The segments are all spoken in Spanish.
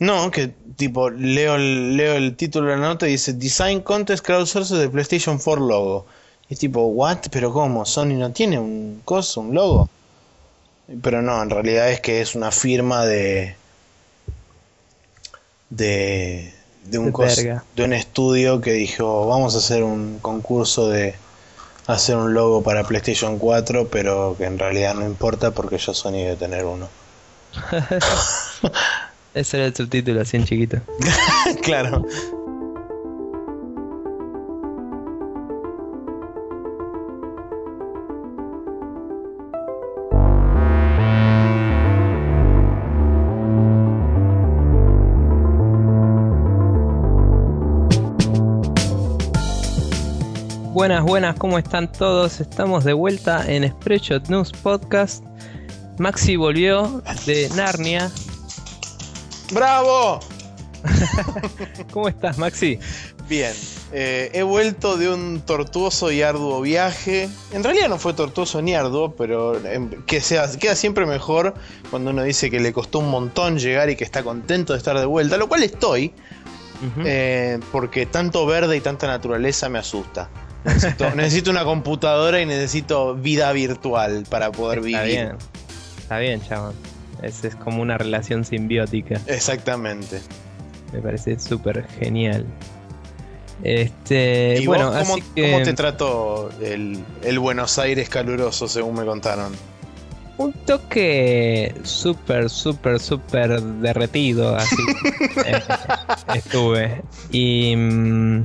No, que tipo, leo el, leo el título de la nota y dice Design Contest Crowdsource de PlayStation 4 logo. Y es tipo, ¿what? ¿Pero cómo? ¿Sony no tiene un coso, un logo? Pero no, en realidad es que es una firma de. de. de un, De cos- verga. de un estudio que dijo, vamos a hacer un concurso de hacer un logo para PlayStation 4, pero que en realidad no importa porque ya Sony debe tener uno. Ese era el subtítulo, así en chiquito. claro. Buenas, buenas, ¿cómo están todos? Estamos de vuelta en Spreadshot News Podcast. Maxi volvió de Narnia. ¡Bravo! ¿Cómo estás, Maxi? Bien, eh, he vuelto de un tortuoso y arduo viaje. En realidad no fue tortuoso ni arduo, pero em, que sea, queda siempre mejor cuando uno dice que le costó un montón llegar y que está contento de estar de vuelta, lo cual estoy, eh, porque tanto verde y tanta naturaleza me asusta. Necesito, necesito una computadora y necesito vida virtual para poder Está vivir. bien. Está bien, chabón. Es, es como una relación simbiótica. Exactamente. Me parece súper genial. Este, ¿Y bueno, vos cómo, así que cómo te trató el, el Buenos Aires caluroso, según me contaron? un toque súper, súper, súper derretido, así eh, estuve. Y mm,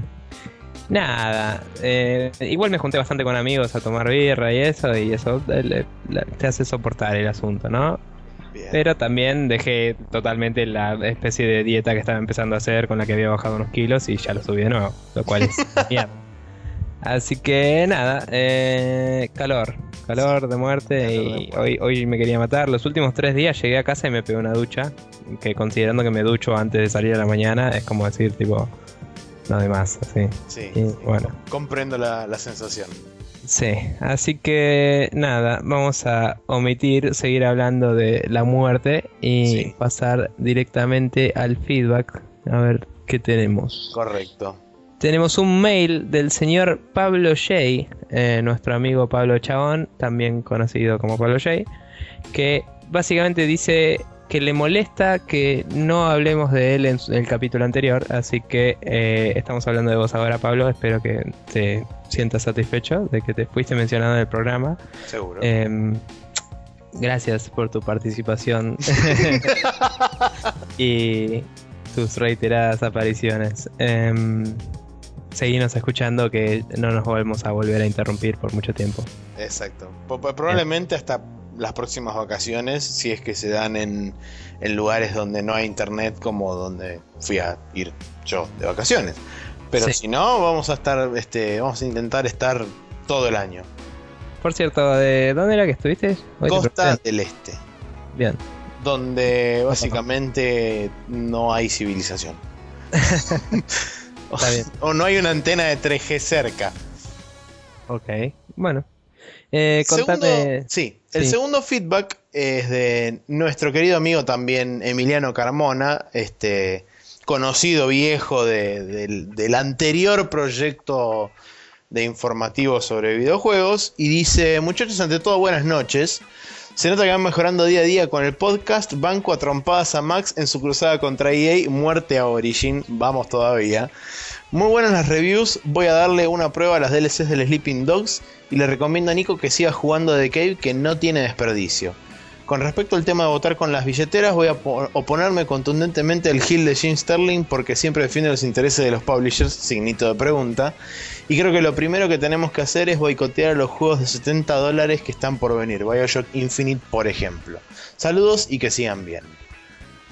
nada, eh, igual me junté bastante con amigos a tomar birra y eso, y eso eh, le- te hace soportar el asunto, ¿no? Bien. Pero también dejé totalmente la especie de dieta que estaba empezando a hacer con la que había bajado unos kilos y ya lo subí de nuevo, lo cual es mierda. Así que nada, eh, calor, calor de muerte Calor de y muerte. hoy, hoy me quería matar. Los últimos tres días llegué a casa y me pegué una ducha, que considerando que me ducho antes de salir a la mañana es como decir tipo, no de más, así. Sí, Y sí, bueno. comprendo la, la sensación. Sí, así que nada, vamos a omitir seguir hablando de la muerte y Sí. pasar directamente al feedback. A ver qué tenemos. Correcto. Tenemos un mail del señor Pablo J, eh, nuestro amigo Pablo Chabón, también conocido como Pablo J, que básicamente dice que le molesta que no hablemos de él en el capítulo anterior, así que eh, estamos hablando de vos ahora, Pablo. Espero que te sientas satisfecho de que te fuiste mencionado en el programa. Seguro. Em, gracias por tu participación y tus reiteradas apariciones. Em, seguinos escuchando que no nos volvemos a volver a interrumpir por mucho tiempo. Exacto. Probablemente hasta las próximas vacaciones, si es que se dan en, en lugares donde no hay internet, como donde fui a ir yo de vacaciones. Pero Sí. si no, vamos a estar, este, vamos a intentar estar todo el año. Por cierto, ¿de dónde era que estuviste? Hoy Costa del Este, Bien. donde básicamente no hay civilización. Bien. O no hay una antena de 3G cerca. Ok. Bueno. Eh, contame. Segundo- sí, el Sí. segundo feedback es de nuestro querido amigo también Emiliano Carmona, este conocido viejo de- del, del anterior proyecto de informativo sobre videojuegos, y dice, muchachos, ante todo buenas noches. Se nota que van mejorando día a día con el podcast. Banco a trompadas a Max en su cruzada contra EA. Muerte a Origin. Vamos todavía. Muy buenas las reviews. Voy a darle una prueba a las DLCs del Sleeping Dogs. Y le recomiendo a Nico que siga jugando The Cave, que no tiene desperdicio. Con respecto al tema de votar con las billeteras, voy a po- oponerme contundentemente al Hill de Jim Sterling porque siempre defiende los intereses de los publishers, signito de pregunta. Y creo que lo primero que tenemos que hacer es boicotear a los juegos de 70 dólares que están por venir. Bioshock Infinite, por ejemplo. Saludos y que sigan bien.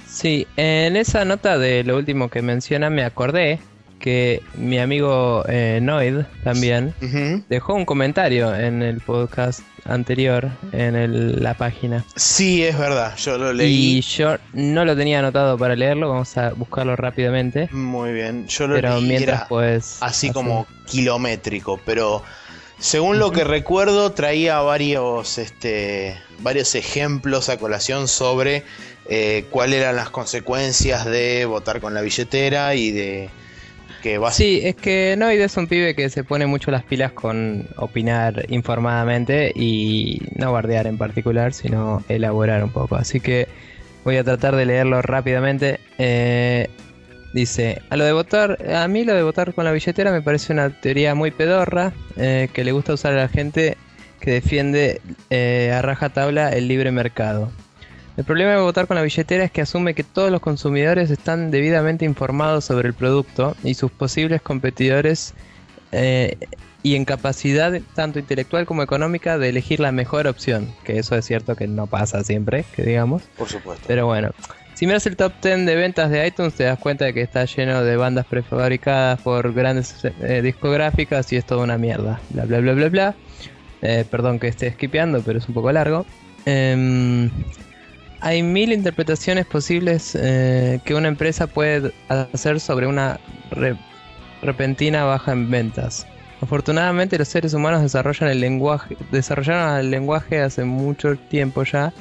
Sí, en esa nota de lo último que menciona me acordé que mi amigo eh, Noid también dejó un comentario en el podcast anterior en el- la página. Sí, es verdad, yo lo Y leí. yo no lo tenía anotado para leerlo, vamos a buscarlo rápidamente. Muy bien, yo lo Pero leí. mientras pues... así como kilométrico, pero según lo que recuerdo traía varios, este, varios ejemplos a colación sobre eh, cuáles eran las consecuencias de votar con la billetera y de Sí, es que Noid es un pibe que se pone mucho las pilas con opinar informadamente y no bardear en particular, sino elaborar un poco. Así que voy a tratar de leerlo rápidamente. Eh, dice, a lo de votar, a mí lo de votar con la billetera me parece una teoría muy pedorra, eh, que le gusta usar a la gente que defiende eh, a rajatabla el libre mercado. El problema de votar con la billetera es que asume que todos los consumidores están debidamente informados sobre el producto y sus posibles competidores eh, y en capacidad tanto intelectual como económica de elegir la mejor opción, que eso es cierto que no pasa siempre, que digamos. Por supuesto. Pero bueno, si miras el top 10 de ventas de iTunes te das cuenta de que está lleno de bandas prefabricadas por grandes eh, discográficas y es toda una mierda. Bla bla bla bla bla. Eh, perdón que esté skipeando, pero es un poco largo. Em, hay mil interpretaciones posibles eh, que una empresa puede hacer sobre una repentina baja en ventas. Afortunadamente los seres humanos desarrollaron el lenguaje hace mucho tiempo ya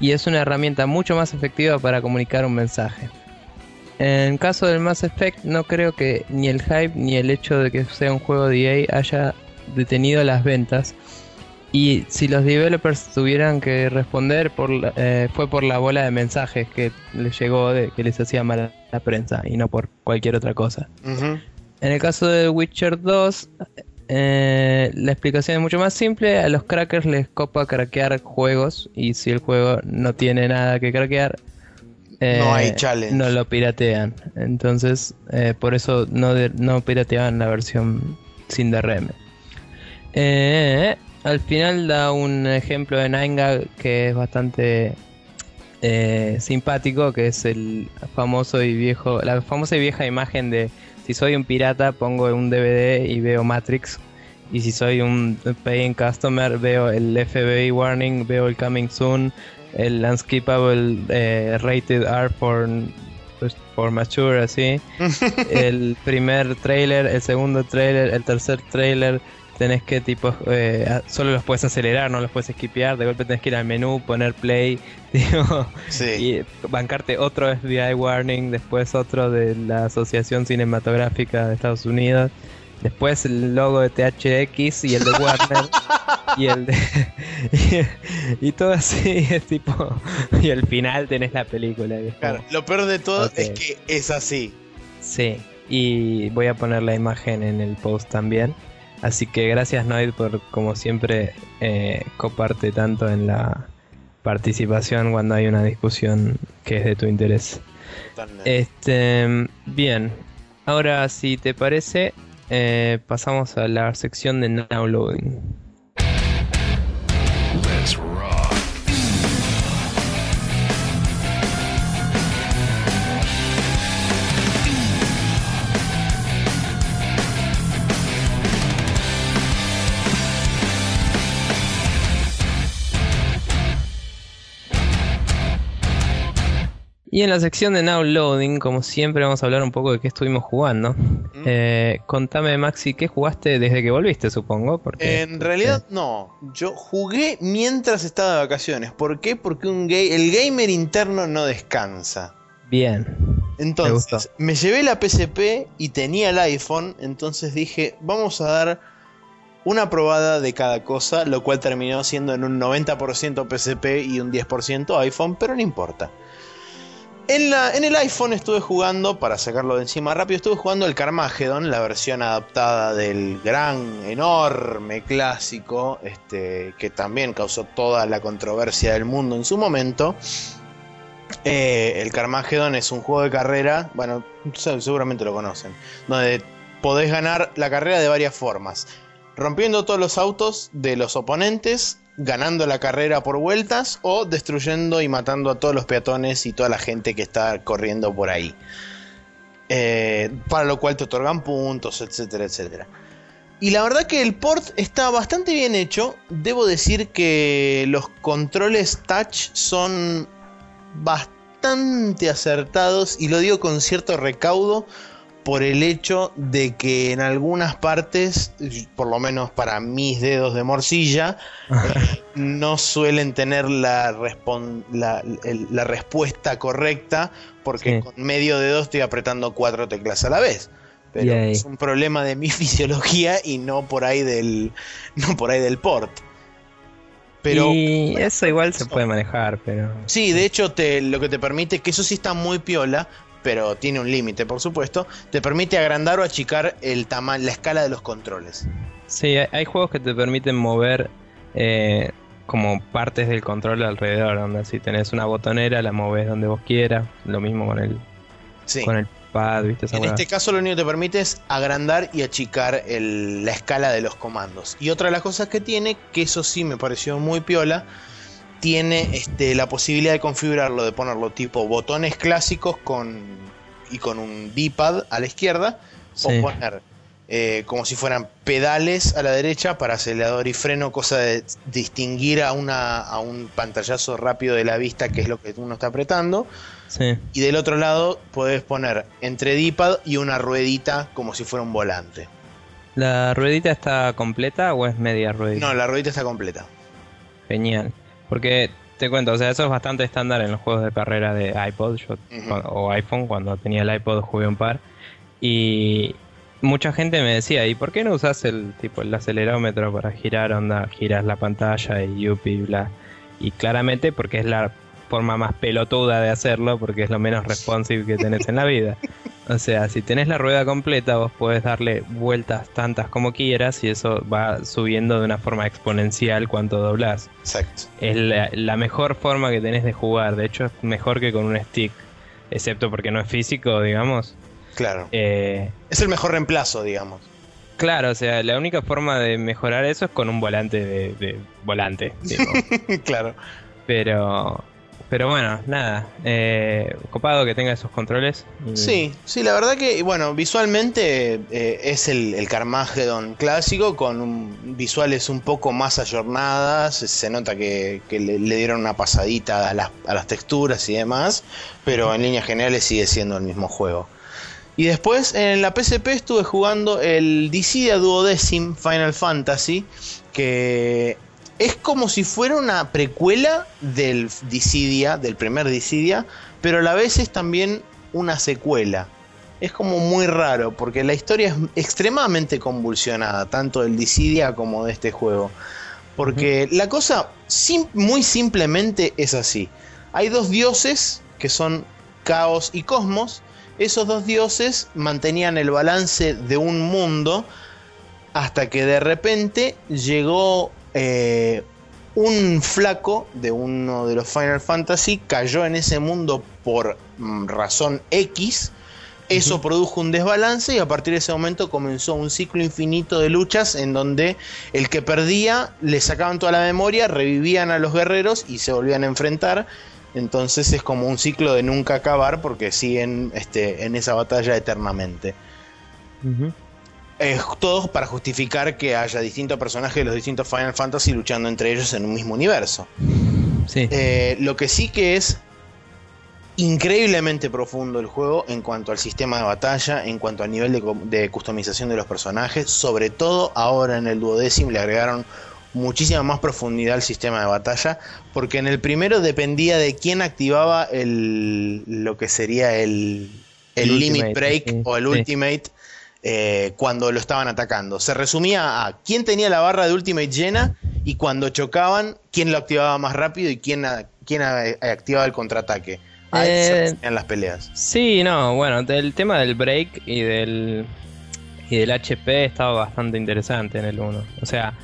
y es una herramienta mucho más efectiva para comunicar un mensaje. En caso del Mass Effect no creo que ni el hype ni el hecho de que sea un juego de EA haya detenido las ventas, y si los developers tuvieran que responder, por eh, fue por la bola de mensajes que les llegó de que les hacía mal a la prensa y no por cualquier otra cosa. En el caso de Witcher 2, eh, la explicación es mucho más simple. A los crackers les copa craquear juegos y si el juego no tiene nada que craquear, eh, no hay challenge. No lo piratean. Entonces, por eso no, no pirateaban la versión sin DRM. Eh, al final da un ejemplo de Nine que es bastante eh, simpático, que es el famoso y viejo, la famosa y vieja imagen de si soy un pirata pongo un DVD y veo Matrix. Y si soy un paying customer veo el FBI warning, veo el coming soon, el unskippable eh, rated R for pues, for mature así, el primer trailer, el segundo trailer, el tercer trailer tenés que tipo eh, solo los puedes acelerar, no los puedes skipear, de golpe tenés que ir al menú, poner play, digo, y bancarte otro FBI warning, después otro de la Asociación Cinematográfica de Estados Unidos, después el logo de THX y el de Warner y el de y, todo así es tipo y al final tenés la película. claro, lo peor de todo es que es así. Sí, y voy a poner la imagen en el post también. Así que gracias Noid por como siempre eh, coparte tanto en la participación cuando hay una discusión que es de tu interés. Este, bien, ahora si te parece eh, pasamos a la sección de Now Loading. Y en la sección de Now Loading, como siempre, vamos a hablar un poco de qué estuvimos jugando. Eh, contame, Maxi, ¿qué jugaste desde que volviste, supongo? Porque, en realidad, no. Yo jugué mientras estaba de vacaciones. ¿Por qué? Porque un gay, el gamer interno no descansa. Bien. Entonces, me, me llevé la PSP y tenía el iPhone. Entonces dije, vamos a dar una probada de cada cosa, lo cual terminó siendo en un 90% PSP y un 10% iPhone, pero no importa. En, el iPhone estuve jugando, para sacarlo de encima rápido, estuve jugando el Carmageddon, la versión adaptada del gran, enorme clásico, este, que también causó toda la controversia del mundo en su momento. Eh, el Carmageddon es un juego de carrera, bueno, seguramente lo conocen, donde podés ganar la carrera de varias formas. Rompiendo todos los autos de los oponentes, ganando la carrera por vueltas o destruyendo y matando a todos los peatones y toda la gente que está corriendo por ahí. Eh, para lo cual te otorgan puntos, etcétera, etcétera. Y la verdad que el port está bastante bien hecho. Debo decir que los controles touch son bastante acertados y lo digo con cierto recaudo por el hecho de que en algunas partes, por lo menos para mis dedos de morcilla, eh, no suelen tener la, la, la, respuesta correcta porque con medio dedo estoy apretando cuatro teclas a la vez. Pero es un problema de mi fisiología y no por ahí del, no por ahí del port. Pero, y eso igual se puede manejar, pero... Sí, de hecho te, lo que te permite, que eso sí está muy piola, pero tiene un límite, por supuesto, te permite agrandar o achicar el tamaño, la escala de los controles. Sí, hay juegos que te permiten mover eh, como partes del control alrededor, donde si tenés una botonera la moves donde vos quieras, lo mismo con el, con el pad, ¿viste? en este caso lo único que te permite es agrandar y achicar la escala de los comandos. Y otra de las cosas que tiene, que eso sí me pareció muy piola, tiene este, la posibilidad de configurarlo, de ponerlo tipo botones clásicos con, y con un D-pad a la izquierda, o poner eh, como si fueran pedales a la derecha para acelerador y freno, cosa de distinguir a, una, a un pantallazo rápido de la vista, que es lo que uno está apretando. Y del otro lado puedes poner entre D-pad y una ruedita como si fuera un volante. ¿La ruedita está completa o es media ruedita? No, la ruedita está completa. Genial. Porque te cuento, o sea, eso es bastante estándar en los juegos de carrera de iPod o iPhone. Cuando tenía el iPod jugué un par. Y mucha gente me decía, ¿y por qué no usas el tipo el acelerómetro para girar onda? Giras la pantalla y yupi, bla. Y claramente porque es la forma más pelotuda de hacerlo, porque es lo menos responsive que tenés en la vida. O sea, si tenés la rueda completa, vos podés darle vueltas tantas como quieras y eso va subiendo de una forma exponencial cuanto doblás. Exacto. Es la, mejor forma que tenés de jugar. De hecho, es mejor que con un stick. Excepto porque no es físico, digamos. Claro. Eh, es el mejor reemplazo, digamos. Claro, o sea, la única forma de mejorar eso es con un volante de, de volante. claro. Pero pero bueno, nada. Eh, copado que tenga esos controles. Sí, sí, la verdad que, bueno, visualmente eh, es el, el, Carmageddon clásico con visuales un poco más ayornadas. Se nota que, le, dieron una pasadita a las, a las texturas y demás. Pero en líneas generales sigue siendo el mismo juego. Y después en la PSP estuve jugando el Dissidia Duodecim Final Fantasy. Que es como si fuera una precuela del Dissidia, del primer Dissidia, pero a la vez es también una secuela. Es como muy raro, porque la historia es extremadamente convulsionada, tanto del Dissidia como de este juego. Porque la cosa muy simplemente es así. Hay dos dioses que son Caos y Cosmos. Esos dos dioses mantenían el balance de un mundo hasta que de repente llegó eh, un flaco de uno de los Final Fantasy cayó en ese mundo por mm, razón X. Eso produjo un desbalance y a partir de ese momento comenzó un ciclo infinito de luchas en donde el que perdía le sacaban toda la memoria, revivían a los guerreros y se volvían a enfrentar. Entonces es como un ciclo de nunca acabar porque siguen este, en esa batalla eternamente. Eh, todo para justificar que haya distintos personajes de los distintos Final Fantasy luchando entre ellos en un mismo universo. Eh, lo que sí que es increíblemente profundo el juego en cuanto al sistema de batalla, en cuanto al nivel de, de customización de los personajes, sobre todo ahora en el duodécimo le agregaron muchísima más profundidad al sistema de batalla, porque en el primero dependía de quién activaba el, lo que sería el, el, Limit Break o el Ultimate eh, cuando lo estaban atacando. Se resumía a quién tenía la barra de Ultimate llena y cuando chocaban, quién lo activaba más rápido y quién, quién activaba el contraataque. Ahí se eh, las peleas. Sí, no, bueno, el tema del break y del, y del HP estaba bastante interesante en el 1. O sea,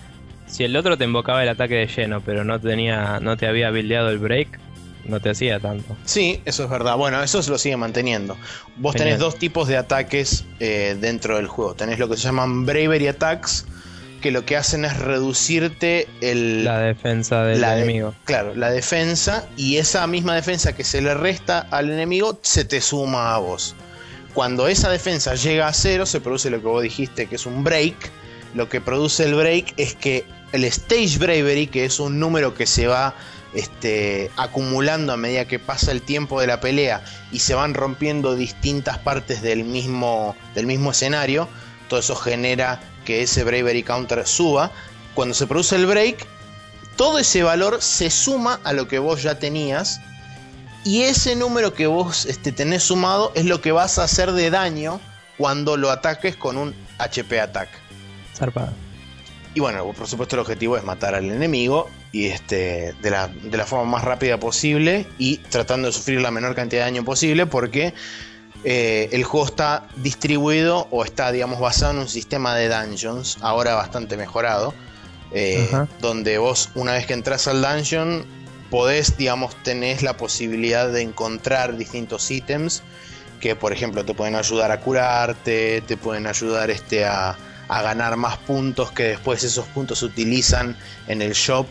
si el otro te invocaba el ataque de lleno, pero no tenía, no te había buildeado el break, no te hacía tanto. Sí, eso es verdad. Bueno, eso se lo sigue manteniendo. Vos tenés dos tipos de ataques eh, dentro del juego. Tenés lo que se llaman Bravery Attacks, que lo que hacen es reducirte el, la defensa del enemigo. claro, la defensa y esa misma defensa que se le resta al enemigo se te suma a vos. Cuando esa defensa llega a cero, se produce lo que vos dijiste, que es un break. Lo que produce el break es que el Stage Bravery, que es un número que se va este, acumulando a medida que pasa el tiempo de la pelea y se van rompiendo distintas partes del mismo, del mismo escenario, todo eso genera que ese Bravery Counter suba. Cuando se produce el break, todo ese valor se suma a lo que vos ya tenías y ese número que vos este, tenés sumado es lo que vas a hacer de daño cuando lo ataques con un HP attack. Y bueno, por supuesto el objetivo es matar al enemigo y este, de, la, de la forma más rápida posible y tratando de sufrir la menor cantidad de daño posible porque eh, el juego está distribuido o está, digamos, basado en un sistema de dungeons, ahora bastante mejorado, eh, donde vos una vez que entras al dungeon podés, digamos, tenés la posibilidad de encontrar distintos ítems que, por ejemplo, te pueden ayudar a curarte, te pueden ayudar este, a a ganar más puntos que después esos puntos se utilizan en el shop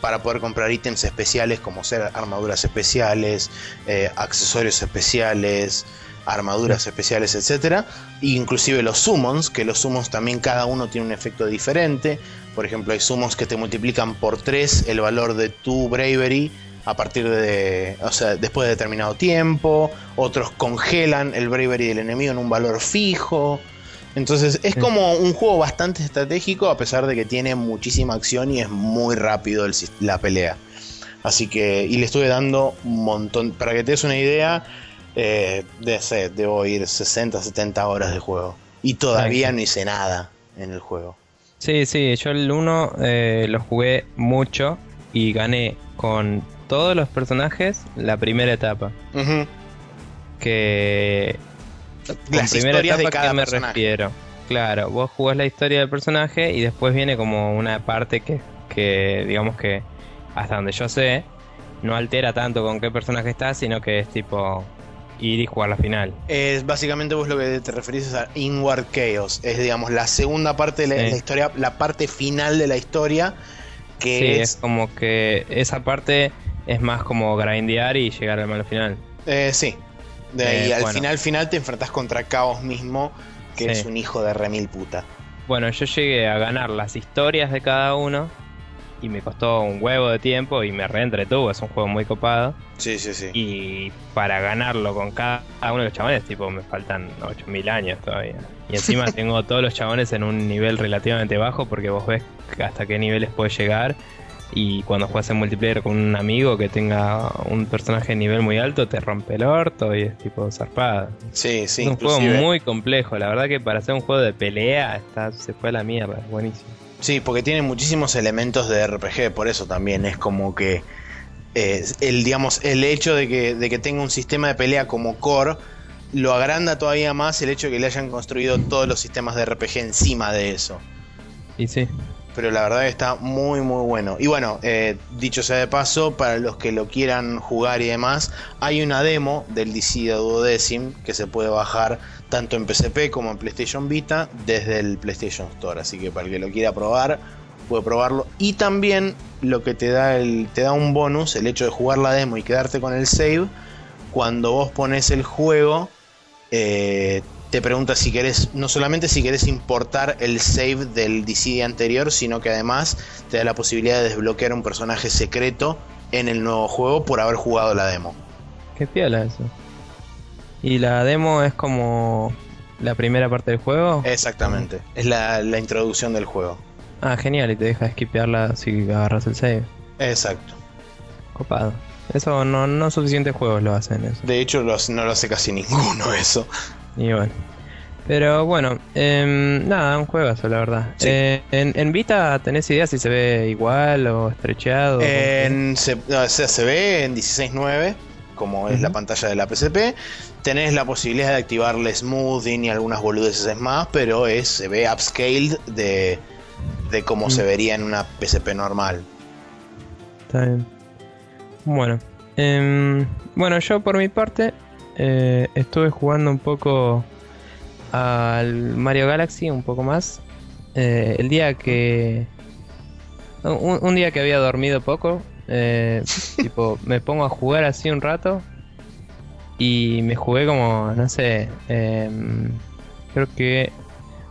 para poder comprar ítems especiales como ser armaduras especiales, eh, accesorios especiales, armaduras especiales, etc. E inclusive los summons, que los summons también cada uno tiene un efecto diferente. Por ejemplo, hay summons que te multiplican por 3 el valor de tu bravery a partir de, o sea, después de determinado tiempo. Otros congelan el bravery del enemigo en un valor fijo. Entonces es como un juego bastante estratégico a pesar de que tiene muchísima acción y es muy rápido la pelea. Así que, y le estuve dando un montón, para que te des una idea, eh, de, debo ir 60, 70 horas de juego. Y todavía no hice nada en el juego. Sí, sí, yo el 1 eh, lo jugué mucho y gané con todos los personajes la primera etapa. Que las historias de cada me refiero. Claro, vos jugás la historia del personaje y después viene como una parte que, que digamos que hasta donde yo sé, no altera tanto con qué personaje estás, sino que es tipo ir y jugar la final. Es básicamente vos lo que te referís a Inward Chaos, es digamos la segunda parte de la, historia, la parte final de la historia que sí, es... como que esa parte es más como grindear y llegar al malo final. Eh, sí, de ahí, eh, al final, final te enfrentas contra Caos mismo, que es un hijo de remil puta. Bueno, yo llegué a ganar las historias de cada uno y me costó un huevo de tiempo y me reentretuvo, es un juego muy copado. Sí, sí, sí. Y para ganarlo con cada uno de los chabones, tipo, me faltan 8000 años todavía. Y encima tengo todos los chabones en un nivel relativamente bajo porque vos ves hasta qué niveles puedes llegar y cuando juegas en multiplayer con un amigo que tenga un personaje de nivel muy alto, te rompe el orto y es tipo zarpada. Sí, sí. Es un juego muy complejo. La verdad que para hacer un juego de pelea está, se fue a la mierda. Es buenísimo. Sí, porque tiene muchísimos elementos de RPG. Por eso también es como que. Eh, el, digamos, el hecho de que, de que tenga un sistema de pelea como core lo agranda todavía más el hecho de que le hayan construido todos los sistemas de RPG encima de eso. Y sí pero la verdad está muy muy bueno. Y bueno, eh, dicho sea de paso, para los que lo quieran jugar y demás, hay una demo del DC Duodecim que se puede bajar tanto en PSP como en PlayStation Vita desde el PlayStation Store. Así que para el que lo quiera probar, puede probarlo. Y también lo que te da, el, te da un bonus, el hecho de jugar la demo y quedarte con el save, cuando vos pones el juego, eh, te pregunta si querés, no solamente si querés importar el save del DC anterior, sino que además te da la posibilidad de desbloquear un personaje secreto en el nuevo juego por haber jugado la demo. Qué piola eso. ¿Y la demo es como la primera parte del juego? Exactamente, es la, introducción del juego. Ah, genial, y te deja skipearla si agarras el save. Exacto. Copado. Eso no, no suficientes juegos lo hacen eso. De hecho, no lo hace casi ninguno eso. Y bueno. Pero bueno, eh, nada, un juegazo, la verdad. Eh, en, Vita tenés idea si se ve igual o estrecheado? En, se, se ve en 16.9, como es la pantalla de la PSP. Tenés la posibilidad de activarle smoothing y algunas boludeces más, pero es, se ve upscaled de, de cómo se vería en una PSP normal. Está bien. Bueno, em, bueno, yo por mi parte eh, estuve jugando un poco al Mario Galaxy, un poco más. Eh, el día que. Un, día que había dormido poco, eh, tipo, me pongo a jugar así un rato. Y me jugué como, no sé, em, creo que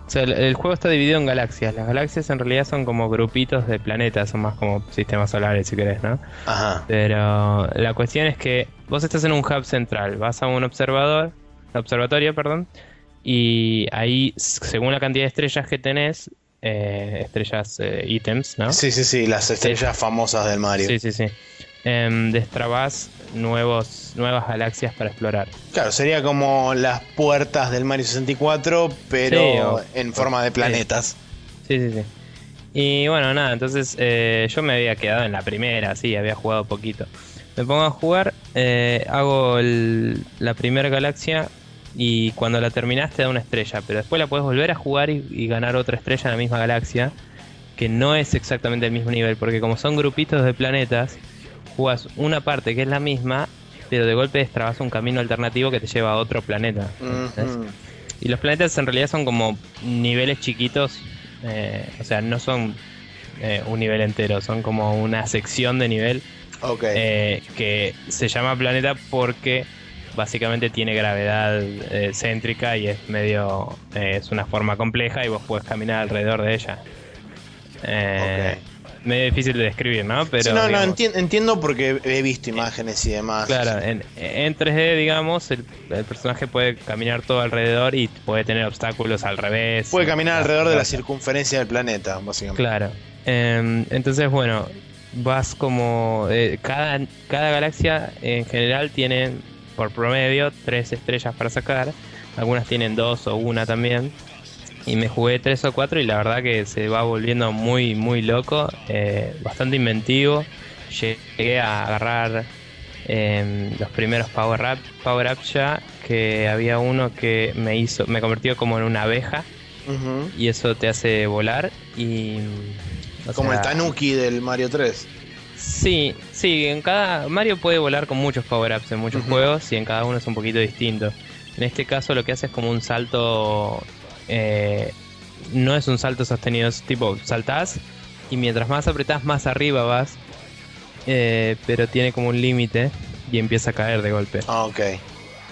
O sea, el, el juego está dividido en galaxias. Las galaxias en realidad son como grupitos de planetas, son más como sistemas solares si querés, ¿no? Ajá. Pero la cuestión es que vos estás en un hub central, vas a un observador, observatorio, perdón, y ahí, según la cantidad de estrellas que tenés, eh, estrellas eh, ítems, ¿no? Sí, sí, sí, las estrellas famosas del Mario. Sí, sí, sí. Em, destrabás nuevos, nuevas galaxias para explorar. Claro, sería como las puertas del Mario 64, pero Sí, o- en forma de planetas. Sí, sí, sí. Y bueno, nada, entonces eh, yo me había quedado en la primera, sí, había jugado poquito. Me pongo a jugar, eh, hago el- la primera galaxia y cuando la terminás te da una estrella, pero después la puedes volver a jugar y, y ganar otra estrella en la misma galaxia, que no es exactamente el mismo nivel, porque como son grupitos de planetas, jugas una parte que es la misma, pero de golpe destrabas un camino alternativo que te lleva a otro planeta. Y los planetas en realidad son como niveles chiquitos, eh, o sea, no son eh, un nivel entero, son como una sección de nivel Eh, que se llama planeta porque básicamente tiene gravedad eh, céntrica y es medio, eh, es una forma compleja y vos puedes caminar alrededor de ella. Eh, Medio difícil de describir, ¿no? Pero Sí, no, no, enti- entiendo porque he visto imágenes y demás. Claro, en, en 3D, digamos, el, el personaje puede caminar todo alrededor y puede tener obstáculos al revés. Puede caminar alrededor de la circunferencia del planeta, básicamente. Claro. Em, entonces, bueno, vas como. eh, cada, cada galaxia en general tiene, por promedio, tres estrellas para sacar. Algunas tienen dos o una también. Y me jugué tres o cuatro y la verdad que se va volviendo muy, muy loco. eh, bastante inventivo. Llegué a agarrar em, los primeros power up, power ups ya. Que había uno que me hizo. me convirtió como en una abeja y eso te hace volar y o Como sea, el Tanuki del Mario 3. sí sí en cada Mario puede volar con muchos power ups en muchos juegos y en cada uno es un poquito distinto en este caso lo que hace es como un salto eh, no es un salto sostenido es tipo saltás y mientras más apretás más arriba vas eh, pero tiene como un límite y empieza a caer de golpe Ah, ok.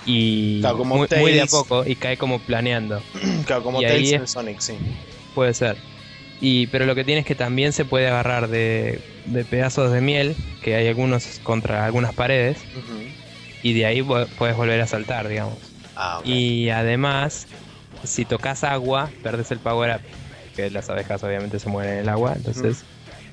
y Claro, como muy, muy de a poco y cae como planeando Claro, como Y ahí Tails es- en Sonic, sí. Puede ser. Y, pero lo que tiene es que también se puede agarrar de, de pedazos de miel, que hay algunos contra algunas paredes, y de ahí puedes volver a saltar, digamos. Ah. Y además, si tocas agua, perdes el power up, que las abejas obviamente se mueren en el agua, entonces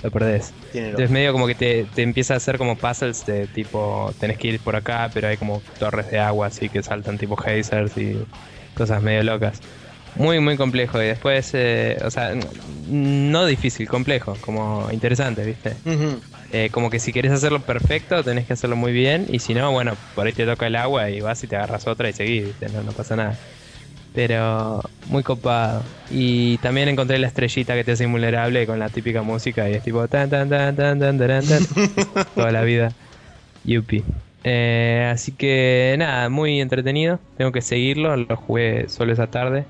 lo perdés. Tiene Entonces medio como que te, te empieza a hacer como puzzles de tipo, tenés que ir por acá, pero hay como torres de agua así que saltan tipo hazers y cosas medio locas. Muy, muy complejo y después, eh, o sea, no difícil, complejo, como interesante, ¿viste? Ujú. Eh, como que si querés hacerlo perfecto, tenés que hacerlo muy bien y si no, bueno, por ahí te toca el agua y vas y te agarras otra y seguís, ¿viste? No, no pasa nada. Pero muy copado. Y también encontré la estrellita que te hace invulnerable con la típica música y es tipo tan tan tan tan tan tan tan toda la vida. Yupi. Eh, así que nada, muy entretenido. Tengo que seguirlo. Lo jugué solo esa tarde.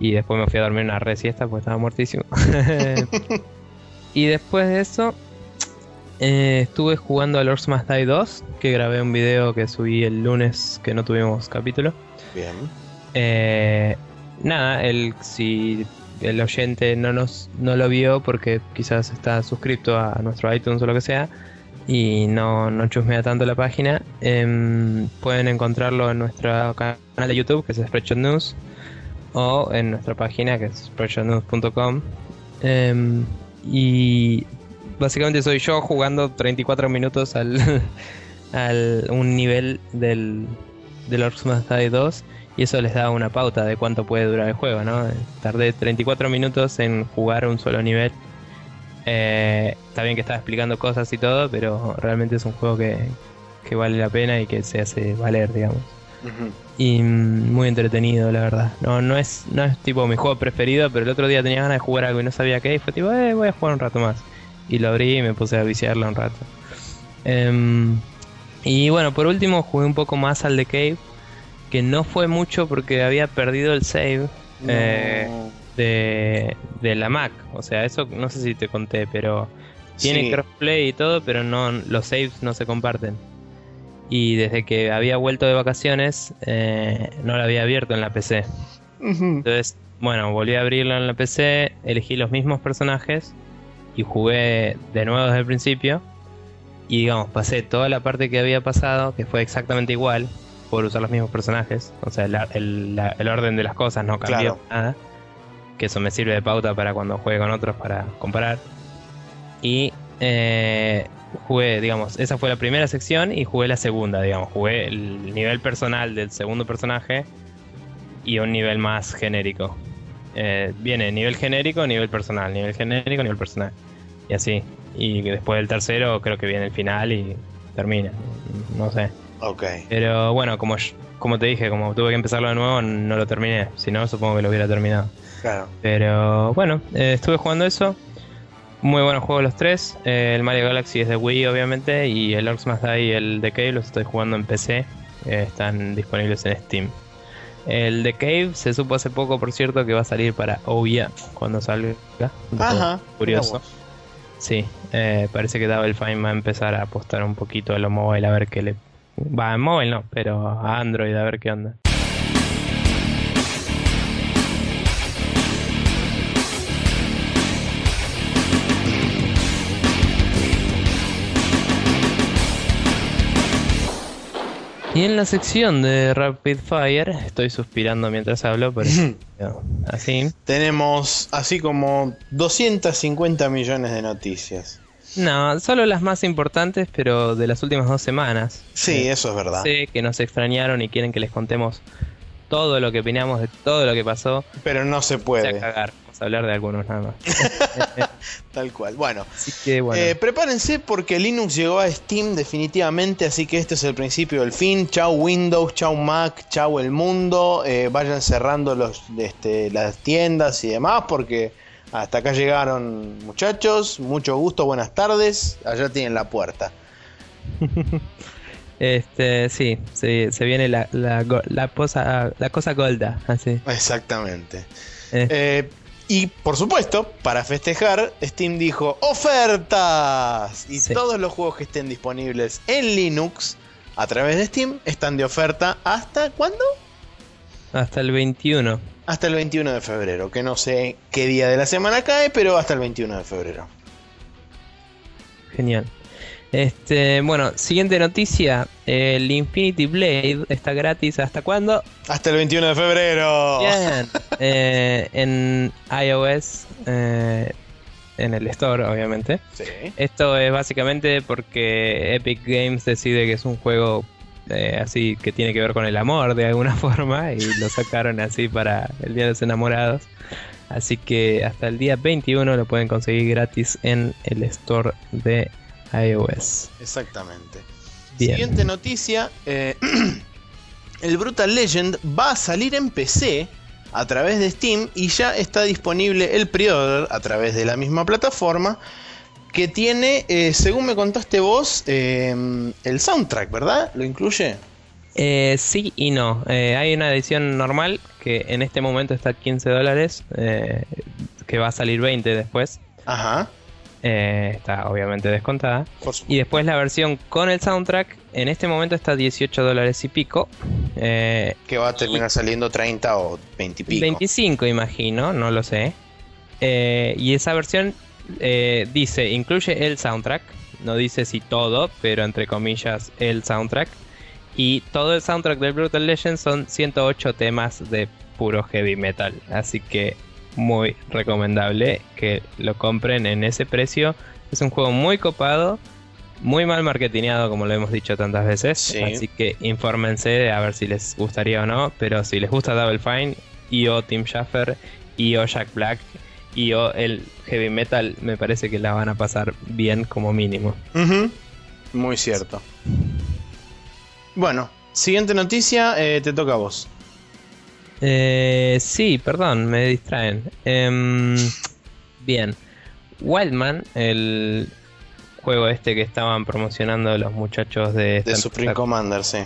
Y después me fui a dormir una re siesta porque estaba muertísimo. y después de eso, eh, estuve jugando al Lords Must Die 2. Que grabé un video que subí el lunes que no tuvimos capítulo. Bien. Eh, nada, el, si el oyente no nos no lo vio porque quizás está suscrito a nuestro iTunes o lo que sea y no, no chusmea tanto la página, em, pueden encontrarlo en nuestro canal de YouTube que es Spreadshot News o en nuestra página que es spreadshotnews.com Em, y básicamente soy yo jugando 34 minutos al, al un nivel del, del Orcs Must Die 2 y eso les da una pauta de cuánto puede durar el juego, ¿no? Tardé 34 minutos en jugar un solo nivel. Eh, está bien que estaba explicando cosas y todo, pero realmente es un juego que, que vale la pena y que se hace valer, digamos. Y mm, muy entretenido, la verdad. No, no es, no es tipo mi juego preferido, pero el otro día tenía ganas de jugar algo y no sabía qué, y fue tipo, eh, voy a jugar un rato más. Y lo abrí y me puse a viciarlo un rato. Em, y bueno, por último jugué un poco más al The Cave, que no fue mucho porque había perdido el save No. Eh, de, de la Mac. O sea, eso no sé si te conté, pero tiene Sí. crossplay y todo, pero no los saves no se comparten. Y desde que había vuelto de vacaciones, eh, no lo había abierto en la PC. Entonces, bueno, volví a abrirlo en la PC, elegí los mismos personajes y jugué de nuevo desde el principio. Y digamos, pasé toda la parte que había pasado, que fue exactamente igual, por usar los mismos personajes. O sea, el, el- la- el orden de las cosas no cambió Claro. nada. Que eso me sirve de pauta para cuando juegue con otros para comparar. Y eh, jugué, digamos, esa fue la primera sección y jugué la segunda, digamos. Jugué el nivel personal del segundo personaje y un nivel más genérico. Eh, viene nivel genérico, nivel personal, nivel genérico, nivel personal. Y así. Y después del tercero creo que viene el final y termina. No sé. Ok. Pero bueno, como, yo- como te dije, como tuve que empezarlo de nuevo, no lo terminé. Si no, supongo que lo hubiera terminado. Claro. Pero bueno, eh, estuve jugando eso. Muy buenos juegos los tres. Eh, el Mario Galaxy es de Wii, obviamente. Y el Orcs Must Die y el The Cave los estoy jugando en PC. Eh, están disponibles en Steam. El The Cave se supo hace poco, por cierto, que va a salir para OUYA cuando salga. Ajá. Curioso. Sí, eh, parece que Double Fine va a empezar a apostar un poquito a lo mobile a ver qué le. Va, en mobile no, pero a Android a ver qué onda. Y en la sección de Rapid Fire, estoy suspirando mientras hablo, pero así. Tenemos así como 250 millones de noticias. No, solo las más importantes, pero de las últimas dos semanas. Sí, Eh, eso es verdad. Sé que nos extrañaron y quieren que les contemos todo lo que opinamos de todo lo que pasó. Pero no se O sea, puede. cagar. Vamos a hablar de algunos nada más. Tal cual. Bueno, Así que bueno. eh, prepárense porque Linux llegó a Steam definitivamente, así que este es el principio del fin. Chau Windows, chau Mac, chau el mundo. Eh, vayan cerrando los, este, las tiendas y demás porque hasta acá llegaron muchachos. Mucho gusto, buenas tardes. Allá tienen la puerta. Este, sí, sí, se viene la, la, la, posa- la cosa golda, así. Exactamente. Eh, Eh, y por supuesto, para festejar, Steam dijo ofertas. Y Sí. todos los juegos que estén disponibles en Linux a través de Steam están de oferta hasta cuándo? hasta el 21. Hasta el 21 de febrero, que no sé qué día de la semana cae, pero hasta el 21 de febrero. Genial. Este, bueno, siguiente noticia. El Infinity Blade está gratis hasta cuándo? Hasta el 21 de febrero. Bien. Eh, en iOS, eh, en el store, obviamente. Sí. Esto es básicamente porque Epic Games decide que es un juego eh, así que tiene que ver con el amor de alguna forma y lo sacaron así para el Día de los Enamorados. Así que hasta el día 21 lo pueden conseguir gratis en el store de iOS. Exactamente. Bien. Siguiente noticia. eh, el Brutal Legend va a salir en PC a través de Steam y ya está disponible el pre-order a través de la misma plataforma que tiene, eh, según me contaste vos, eh, el soundtrack, ¿verdad? ¿Lo incluye? Eh, sí y no. Eh, hay una edición normal que en este momento está a 15 dólares, eh, que va a salir 20 después. Ajá. Eh, está obviamente descontada. Y después la versión con el soundtrack, en este momento está a 18 dólares y pico. Eh, Que va a terminar saliendo 30 o 20 y pico. 25 imagino, no lo sé. Eh, y esa versión dice, incluye el soundtrack. No dice si todo, pero entre comillas el soundtrack. Y todo el soundtrack del Brutal Legend son 108 temas de puro heavy metal. Así que muy recomendable que lo compren en ese precio. Es un juego muy copado, muy mal marketineado como lo hemos dicho tantas veces. Sí. Así que infórmense a ver si les gustaría o no. Pero si les gusta Double Fine y o Tim Schafer y o Jack Black y o el heavy metal, me parece que la van a pasar bien como mínimo. Muy cierto. Bueno, siguiente noticia, eh, te toca a vos. Eh, sí, perdón, me distraen. Em, bien. Wildman, el juego este que estaban promocionando los muchachos de... De Supreme Commander, sí.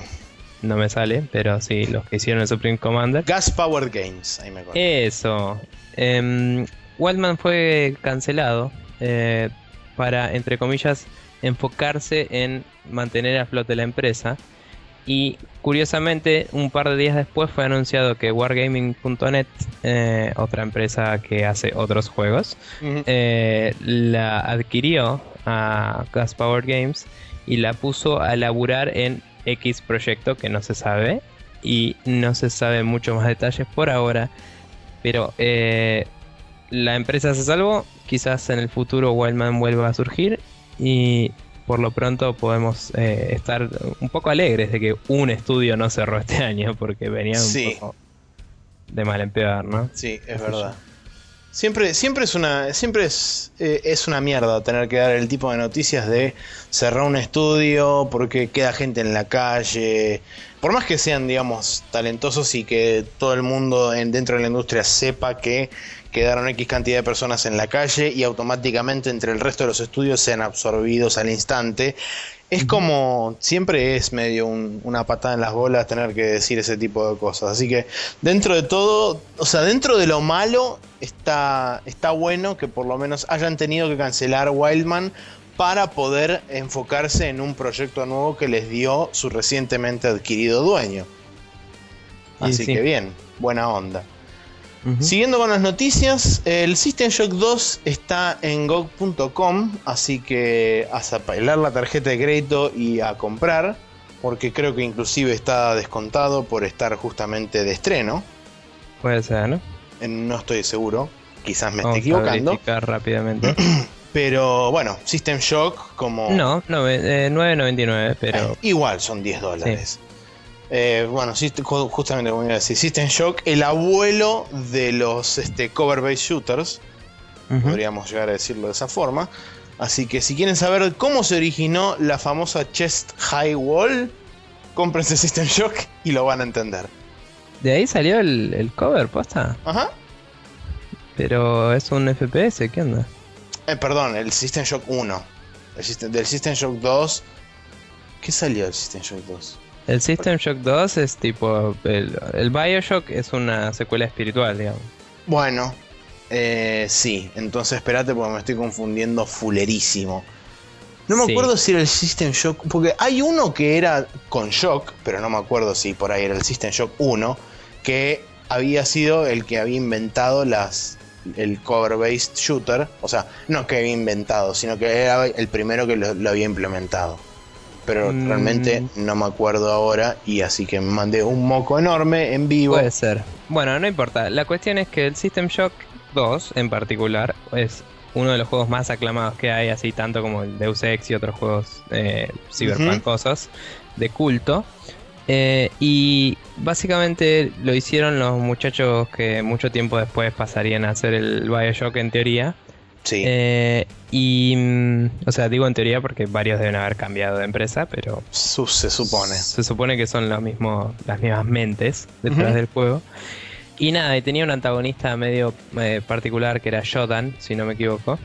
No me sale, pero sí, los que hicieron el Supreme Commander. Gas Powered Games, ahí me acuerdo. Eso. Em, Wildman fue cancelado eh, para, entre comillas, enfocarse en mantener a flote la empresa. Y curiosamente, un par de días después fue anunciado que Wargaming.net, eh, otra empresa que hace otros juegos, eh, la adquirió a Gas Power Games y la puso a laburar en X proyecto que no se sabe y no se sabe mucho más detalles por ahora. Pero eh, la empresa se salvó, quizás en el futuro Wildman vuelva a surgir y por lo pronto podemos eh, estar un poco alegres de que un estudio no cerró este año porque venía un poco de mal en peor, ¿no? Sí, es verdad. Siempre, siempre es una, siempre es, eh, es una mierda tener que dar el tipo de noticias de cerrar un estudio porque queda gente en la calle. Por más que sean, digamos, talentosos y que todo el mundo en, dentro de la industria sepa que quedaron X cantidad de personas en la calle y automáticamente entre el resto de los estudios sean absorbidos al instante. Es como, siempre es medio una patada en las bolas tener que decir ese tipo de cosas. Así que dentro de todo, o sea, dentro de lo malo, está, está bueno que por lo menos hayan tenido que cancelar Wildman para poder enfocarse en un proyecto nuevo que les dio su recientemente adquirido dueño. Así que bien, buena onda. Siguiendo con las noticias, el System Shock 2 está en GOG.com, así que a zapelar la tarjeta de crédito y a comprar, porque creo que inclusive está descontado por estar justamente de estreno. Puede ser, ¿no? No estoy seguro, quizás me esté equivocando. A rápidamente. Pero bueno, System Shock como... No, 9.99, pero... Eh, igual son 10 dólares. Eh, bueno, justamente como iba a decir, System Shock, el abuelo de los este, cover-based shooters, podríamos llegar a decirlo de esa forma. Así que si quieren saber cómo se originó la famosa Chest High Wall, cómprense System Shock y lo van a entender. ¿De ahí salió el, cover, posta? Ajá. Pero es un FPS, ¿qué onda? Eh, perdón, el System Shock 1. del System Shock 2. ¿Qué salió del System Shock 2? El System Shock 2 es tipo. El, Bioshock es una secuela espiritual, digamos. Bueno, eh, sí. Entonces espérate porque me estoy confundiendo fulerísimo. No me acuerdo si era el System Shock. Porque hay uno que era con Shock, pero no me acuerdo si por ahí era el System Shock 1. Que había sido el que había inventado las. El cover-based shooter. O sea, no que había inventado, sino que era el primero que lo había implementado pero mm. realmente no me acuerdo ahora y así que me mandé un moco enorme en vivo. Puede ser. Bueno, no importa. La cuestión es que el System Shock 2 en particular es uno de los juegos más aclamados que hay, así tanto como el Deus Ex y otros juegos eh, cyberpunkosos de culto. Eh, y básicamente lo hicieron los muchachos que mucho tiempo después pasarían a hacer el Bioshock en teoría. Sí. Eh, y, mm, o sea, digo en teoría porque varios deben haber cambiado de empresa, pero... se supone. Se supone que son lo mismo, las mismas mentes detrás del juego. Y nada, y tenía un antagonista medio eh, particular que era Shodan, si no me equivoco.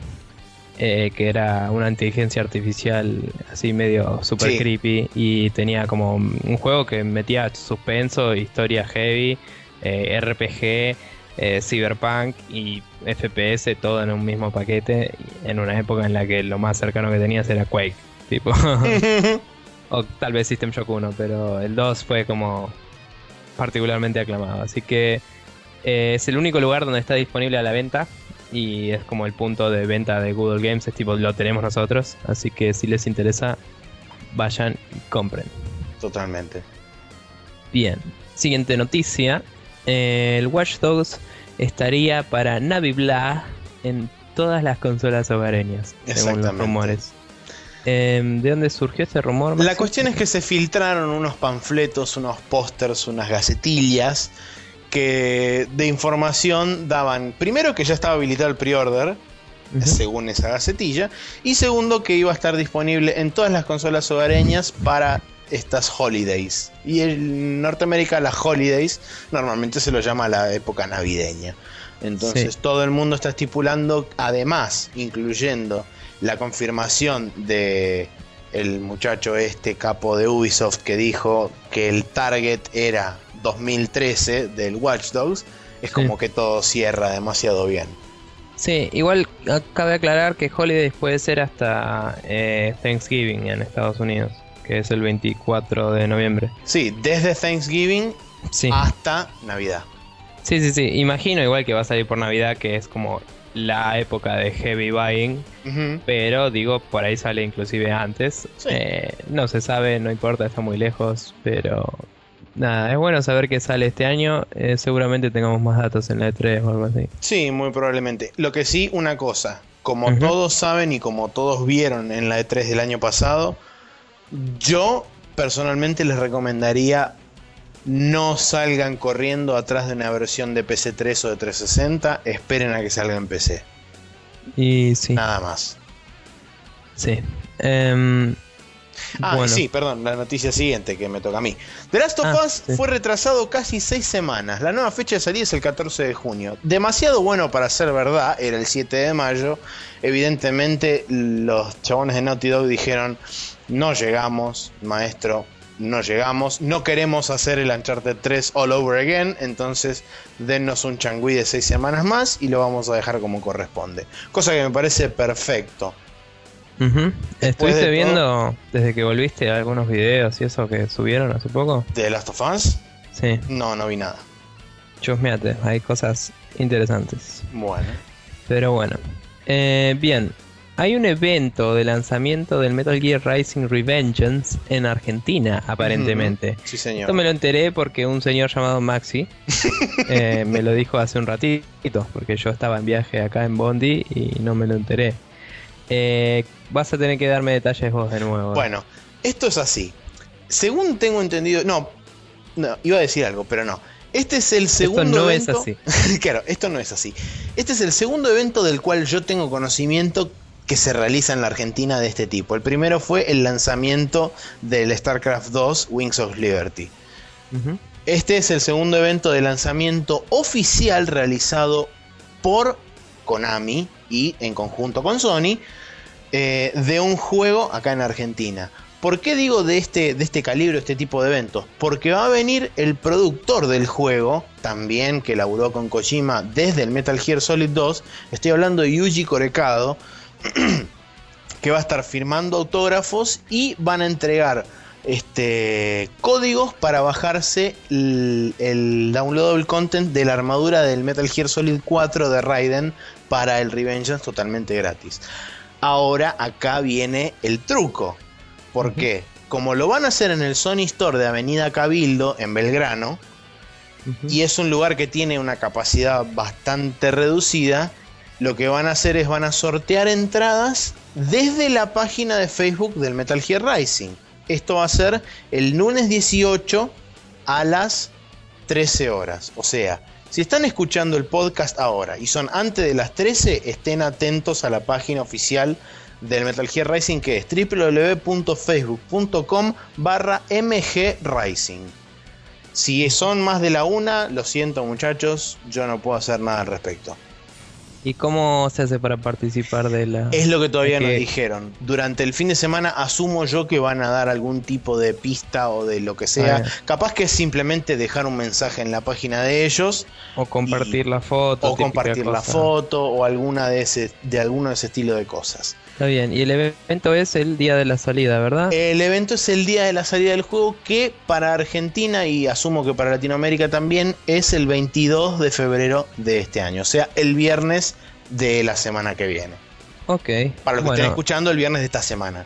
Eh, que era una inteligencia artificial así medio super creepy. Y tenía como un juego que metía suspenso, historia heavy, RPG eh, Cyberpunk y FPS todo en un mismo paquete en una época en la que lo más cercano que tenías era Quake, tipo. o tal vez System Shock 1, pero el 2 fue como particularmente aclamado. Así que eh, es el único lugar donde está disponible a la venta y es como el punto de venta de Google Games, es tipo lo tenemos nosotros, así que si les interesa vayan y compren. Totalmente. Bien, siguiente noticia el Watch Dogs estaría para Navibla en todas las consolas hogareñas, según los rumores. Em, ¿De dónde surgió este rumor? La cuestión es que se filtraron unos panfletos, unos pósters, unas gacetillas que de información daban, primero que ya estaba habilitado el pre-order, según esa gacetilla, y segundo que iba a estar disponible en todas las consolas hogareñas para estas holidays. Y en Norteamérica las holidays normalmente se lo llama la época navideña. Entonces todo el mundo está estipulando, además, incluyendo la confirmación de el muchacho este capo de Ubisoft que dijo que el target era 2013 del Watch Dogs, es como que todo cierra demasiado bien. Sí, igual cabe aclarar que Holidays puede ser hasta eh, Thanksgiving en Estados Unidos. Que es el 24 de noviembre. Sí, desde Thanksgiving Sí. hasta Navidad. Sí, sí, sí. Imagino igual que va a salir por Navidad, que es como la época de heavy buying. Pero digo, por ahí sale inclusive antes. Sí. Eh, no se sabe, no importa, está muy lejos. Pero nada, es bueno saber que sale este año. Eh, seguramente tengamos más datos en la E3 o algo así. Sí, muy probablemente. Lo que sí, una cosa, como todos saben y como todos vieron en la E3 del año pasado, yo personalmente les recomendaría no salgan corriendo atrás de una versión de PC3 o de 360, esperen a que salga en PC, Y sí, nada más. sí. Em, Ah, bueno. sí, perdón, la noticia siguiente que me toca a mí. The Last of Ah, Us sí. fue retrasado casi seis semanas. La nueva fecha de salida es el 14 de junio. Demasiado bueno para ser verdad, era el 7 de mayo. Evidentemente, los chabones de Naughty Dog dijeron: No llegamos, maestro, no llegamos. No queremos hacer el Uncharted 3 all over again. Entonces, dennos un changüí de seis semanas más y lo vamos a dejar como corresponde. Cosa que me parece perfecto. de ¿Estuviste viendo desde que volviste algunos videos y eso que subieron hace poco? ¿De Last of Us? Sí, No, no vi nada. chusmeate, hay cosas interesantes. Bueno. Pero bueno. Eh, bien. Hay un evento de lanzamiento del Metal Gear Rising Revengeance en Argentina, aparentemente. Sí, señor. Esto me lo enteré porque un señor llamado Maxi eh, me lo dijo hace un ratito, porque yo estaba en viaje acá en Bondi y no me lo enteré. Eh, vas a tener que darme detalles vos de nuevo. Bueno, esto es así. Según tengo entendido, no, no, iba a decir algo, pero no. Este es el segundo no es así. claro, esto no es así. Este es el segundo evento del cual yo tengo conocimiento que se realiza en la Argentina de este tipo. El primero fue el lanzamiento del StarCraft 2 Wings of Liberty. Este es el segundo evento de lanzamiento oficial realizado por Konami y en conjunto con Sony eh, de un juego acá en Argentina. ¿Por qué digo de este, de este calibre, este tipo de eventos? Porque va a venir el productor del juego, también que laburó con Kojima desde el Metal Gear Solid 2. Estoy hablando de Yuji Korekado, que va a estar firmando autógrafos y van a entregar este, códigos para bajarse el, el downloadable content de la armadura del Metal Gear Solid 4 de Raiden para el Revengeance totalmente gratis. Ahora acá viene el truco. Porque como lo van a hacer en el Sony Store de Avenida Cabildo en Belgrano, y es un lugar que tiene una capacidad bastante reducida, lo que van a hacer es van a sortear entradas desde la página de Facebook del Metal Gear Rising. Esto va a ser el lunes 18 a las 13 horas. O sea, si están escuchando el podcast ahora y son antes de las 13, estén atentos a la página oficial del Metal Gear Rising que es www.facebook.com barra mgrrising. Si son más de la una, lo siento muchachos, yo no puedo hacer nada al respecto. ¿Y cómo se hace para participar de la.? Es lo que todavía nos que- dijeron. Durante el fin de semana asumo yo que van a dar algún tipo de pista o de lo que sea. Ah. Capaz que es simplemente dejar un mensaje en la página de ellos O compartir la foto. o compartir la foto o alguna de ese de alguno de ese estilo de cosas. Está bien. Y el evento es el día de la salida, ¿verdad? El evento es el día de la salida del juego que para Argentina y asumo que para Latinoamérica también es el 22 de febrero de este año, o sea, el viernes de la semana que viene. ok. Para los que bueno, estén escuchando, el viernes de esta semana.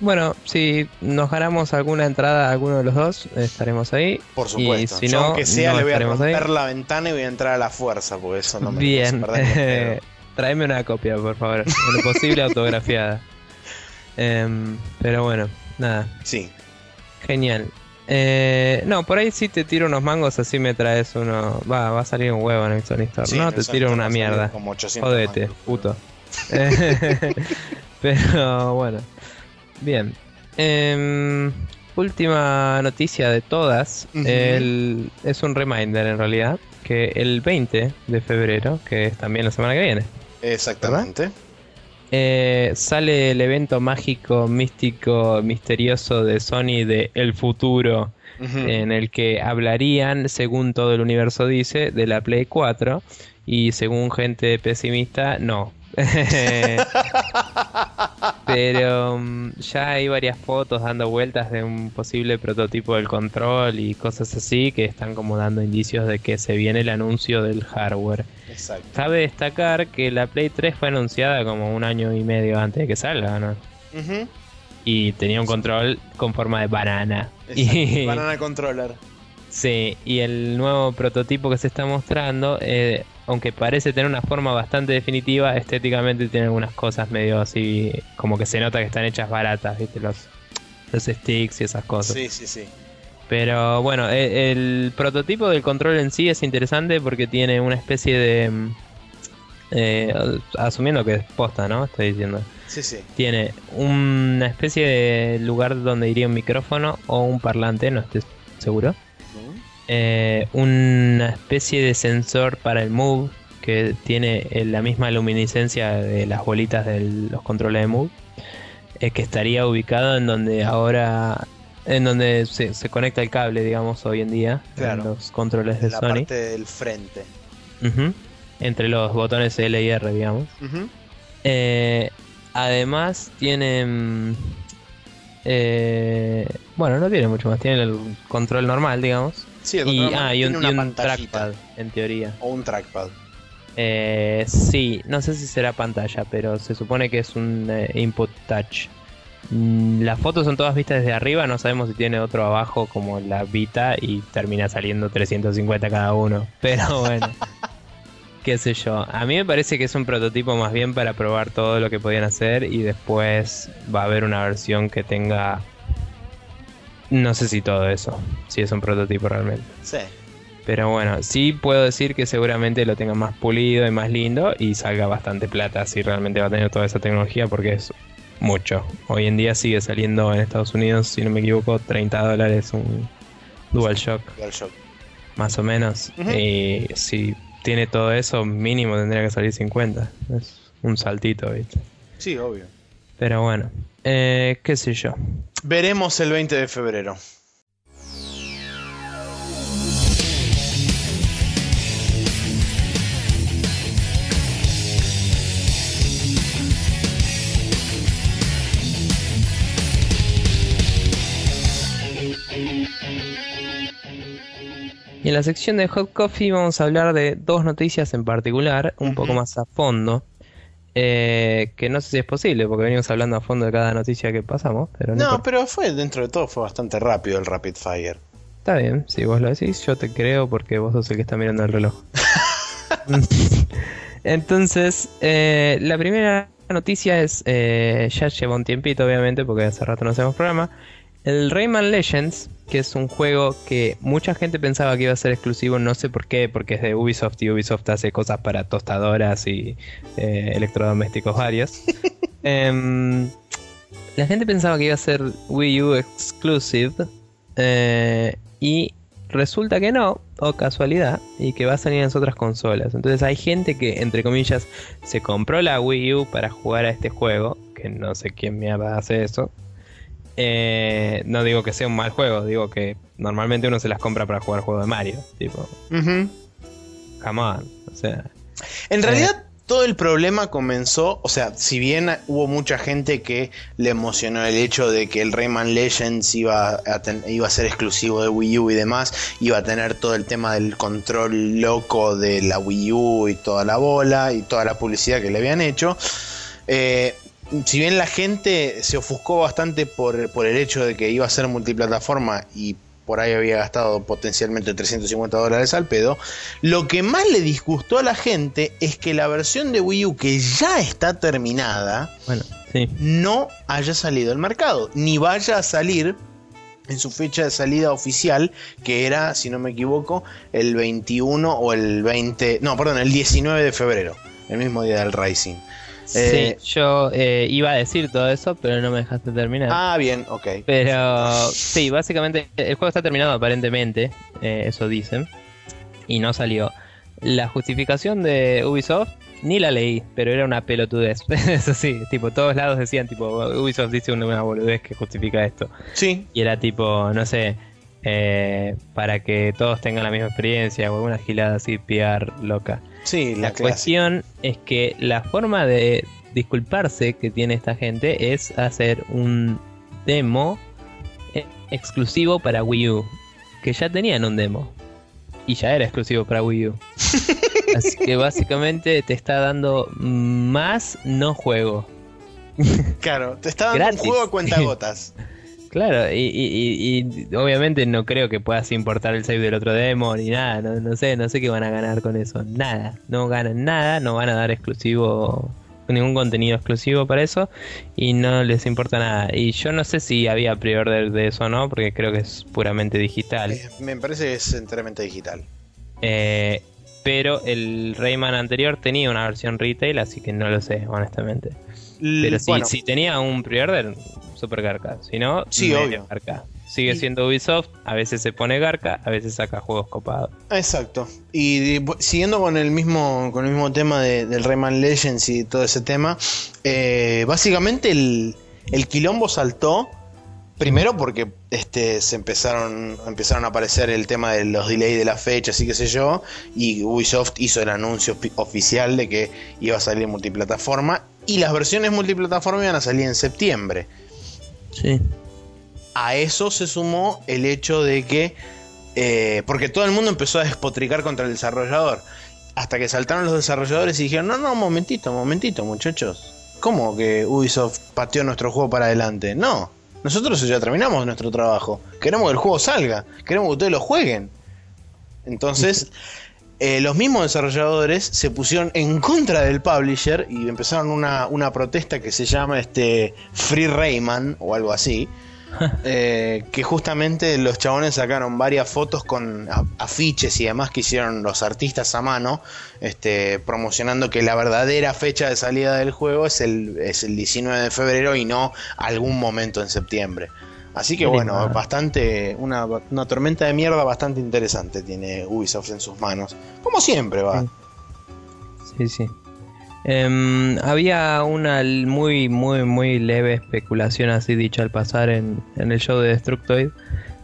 bueno, si nos ganamos alguna entrada a alguno de los dos, estaremos ahí. Por Y supuesto. si Yo, no, aunque sea, no le voy a ahí. romper la ventana y voy a entrar a la fuerza, porque eso no me Bien. pedo. Tráeme una copia, por favor. Lo posible autografiada. Em, pero bueno, nada. Sí. Genial. Eh, no, por ahí sí te tiro unos mangos, así me traes uno. Va, va a salir un huevo en el Sony Store. Sí, no, te tiro una mierda. como 800 Jodete, mangos. puto. Pero bueno. Bien. Em, última noticia de todas. El- es un reminder en realidad. Que el 20 de febrero, que es también la semana que viene, Exactamente. Eh, sale el evento mágico, místico, misterioso de Sony de El Futuro. En el que hablarían, según todo el universo dice, de la Play 4 y según gente pesimista, no. Pero mm, ya hay varias fotos dando vueltas de un posible prototipo del control y cosas así que están como dando indicios de que se viene el anuncio del hardware. Exacto. Cabe destacar que la Play 3 fue anunciada como un año y medio antes de que salga, ¿no? Y tenía un control con forma de banana. Y, Banana controller. sí, y el nuevo prototipo que se está mostrando, eh, aunque parece tener una forma bastante definitiva, estéticamente tiene algunas cosas medio así, como que se nota que están hechas baratas, ¿viste? Los, los sticks y esas cosas. Sí, sí, sí. Pero bueno, e- el, prototipo del control en sí es interesante porque tiene una especie de... mm, eh, asumiendo que es posta, ¿no? Estoy diciendo. Sí, sí. Tiene una especie de lugar donde iría un micrófono o un parlante, no estoy seguro. Eh, una especie de sensor para el Move que tiene eh, la misma luminiscencia de las bolitas de los controles de Move. eh, que estaría ubicado en donde ahora. En donde se, se conecta el cable, digamos, hoy en día. Claro. En los controles de En la Sony. parte del frente. Ujú. Entre los botones L y R, digamos. Ujú. Eh, además tiene... mm, eh, bueno, no tiene mucho más. Tiene el control normal, digamos. Sí, el Y, control ah, y un, tiene y un trackpad, en teoría. O un trackpad. Eh, sí, no sé si será pantalla, pero se supone que es un eh, input touch. Mm, Las fotos son todas vistas desde arriba, no sabemos si tiene otro abajo como la Vita y termina saliendo 350 cada uno. Pero bueno, qué sé yo. A mí me parece que es un prototipo más bien para probar todo lo que podían hacer y después va a haber una versión que tenga... No sé si todo eso, si es un prototipo realmente. Sí. Pero bueno, sí puedo decir que seguramente lo tenga más pulido y más lindo y salga bastante plata si realmente va a tener toda esa tecnología porque es mucho. Hoy en día sigue saliendo en Estados Unidos, si no me equivoco, 30 dólares un DualShock, DualShock. más o menos. Y si tiene todo eso, mínimo tendría que salir 50. Es un saltito, ¿viste? Sí, obvio. Pero bueno, eh, qué sé yo. Veremos el 20 de febrero. Y en la sección de Hot Coffee vamos a hablar de dos noticias en particular, un poco más a fondo. eh, que no sé si es posible, porque venimos hablando a fondo de cada noticia que pasamos, pero no, No, pero fue dentro de todo fue bastante rápido el Rapid Fire. está bien, si vos lo decís, yo te creo porque vos sos el que está mirando el reloj. Entonces, eh, la primera noticia es, eh, ya lleva un tiempito obviamente, porque hace rato no hacemos programa, el Rayman Legends, que es un juego que mucha gente pensaba que iba a ser exclusivo, no sé por qué, porque es de Ubisoft y Ubisoft hace cosas para tostadoras y eh, electrodomésticos varios. Em, la gente pensaba que iba a ser Wii U exclusive eh, y resulta que no, o casualidad, y que va a salir en las otras consolas. Entonces hay gente que, entre comillas, se compró la Wii U para jugar a este juego, que no sé quién mierda hace eso. Eh, no digo que sea un mal juego, digo que normalmente uno se las compra para jugar juego de Mario. Tipo, come on. O sea, En Eh. realidad todo el problema comenzó, o sea, si bien hubo mucha gente que le emocionó el hecho de que el Rayman Legends iba a, ten- iba a ser exclusivo de Wii U y demás, iba a tener todo el tema del control loco de la Wii U y toda la bola y toda la publicidad que le habían hecho, eh, si bien la gente se ofuscó bastante por, por el hecho de que iba a ser multiplataforma y por ahí había gastado potencialmente 350 dólares al pedo, lo que más le disgustó a la gente es que la versión de Wii U que ya está terminada bueno, sí. no haya salido al mercado, ni vaya a salir en su fecha de salida oficial, que era, si no me equivoco, el 21 o el 20, no, perdón, el 19 de febrero, el mismo día del Rising. Eh, sí, yo eh, iba a decir todo eso, pero no me dejaste terminar. Ah, bien, ok. Pero sí, básicamente el juego está terminado aparentemente, eh, eso dicen, y no salió. La justificación de Ubisoft ni la leí, pero era una pelotudez. eso sí, tipo, todos lados decían, tipo, Ubisoft dice una, boludez que justifica esto. Sí, Y era tipo, no sé, eh, para que todos tengan la misma experiencia o alguna gilada así, PR loca. Sí, la, cuestión es que la forma de disculparse que tiene esta gente es hacer un demo eh, exclusivo para Wii U. Que ya tenían un demo. Y ya era exclusivo para Wii U. Así que básicamente te está dando más no juego. Claro, te está dando un juego a cuentagotas. Claro, y, obviamente no creo que puedas importar el save del otro demo ni nada, no, sé, no sé qué van a ganar con eso, nada, no ganan nada, no van a dar exclusivo, ningún contenido exclusivo para eso y no les importa nada. Y yo no sé si había pre-order de eso o no, porque creo que es puramente digital. Eh, me parece que es enteramente digital. Eh, pero el Rayman anterior tenía una versión retail, así que no lo sé, honestamente. Pero si, tenía un pre-order, super garca. Si no, sí, obvio. Sigue siendo Ubisoft, a veces se pone garca, a veces saca juegos copados. Exacto. Y siguiendo con el mismo, con el mismo tema del Rayman Legends y todo ese tema, eh, básicamente el, el quilombo saltó Primero porque este, se empezaron, empezaron a aparecer el tema de los delays de la fecha, así que sé yo, y Ubisoft hizo el anuncio oficial de que iba a salir multiplataforma y las versiones multiplataforma iban a salir en septiembre. Sí. A eso se sumó el hecho de que, eh, porque todo el mundo empezó a despotricar contra el desarrollador, hasta que saltaron los desarrolladores y dijeron, no, no, momentito, momentito, muchachos. ¿Cómo que Ubisoft pateó nuestro juego para adelante? No nosotros ya terminamos nuestro trabajo. Queremos que el juego salga. Queremos que ustedes lo jueguen. Entonces, eh, los mismos desarrolladores se pusieron en contra del publisher y empezaron una, una protesta que se llama este Free Rayman o algo así Eh, que justamente los chabones sacaron varias fotos con afiches y demás que hicieron los artistas a mano, este, promocionando que la verdadera fecha de salida del juego es el, es el 19 de febrero y no algún momento en septiembre. Así que bueno, bastante, una, una, tormenta de mierda bastante interesante tiene Ubisoft en sus manos. Como siempre va. Sí, sí. Em, había una muy, muy, muy leve especulación, así dicho al pasar, en, el show de Destructoid,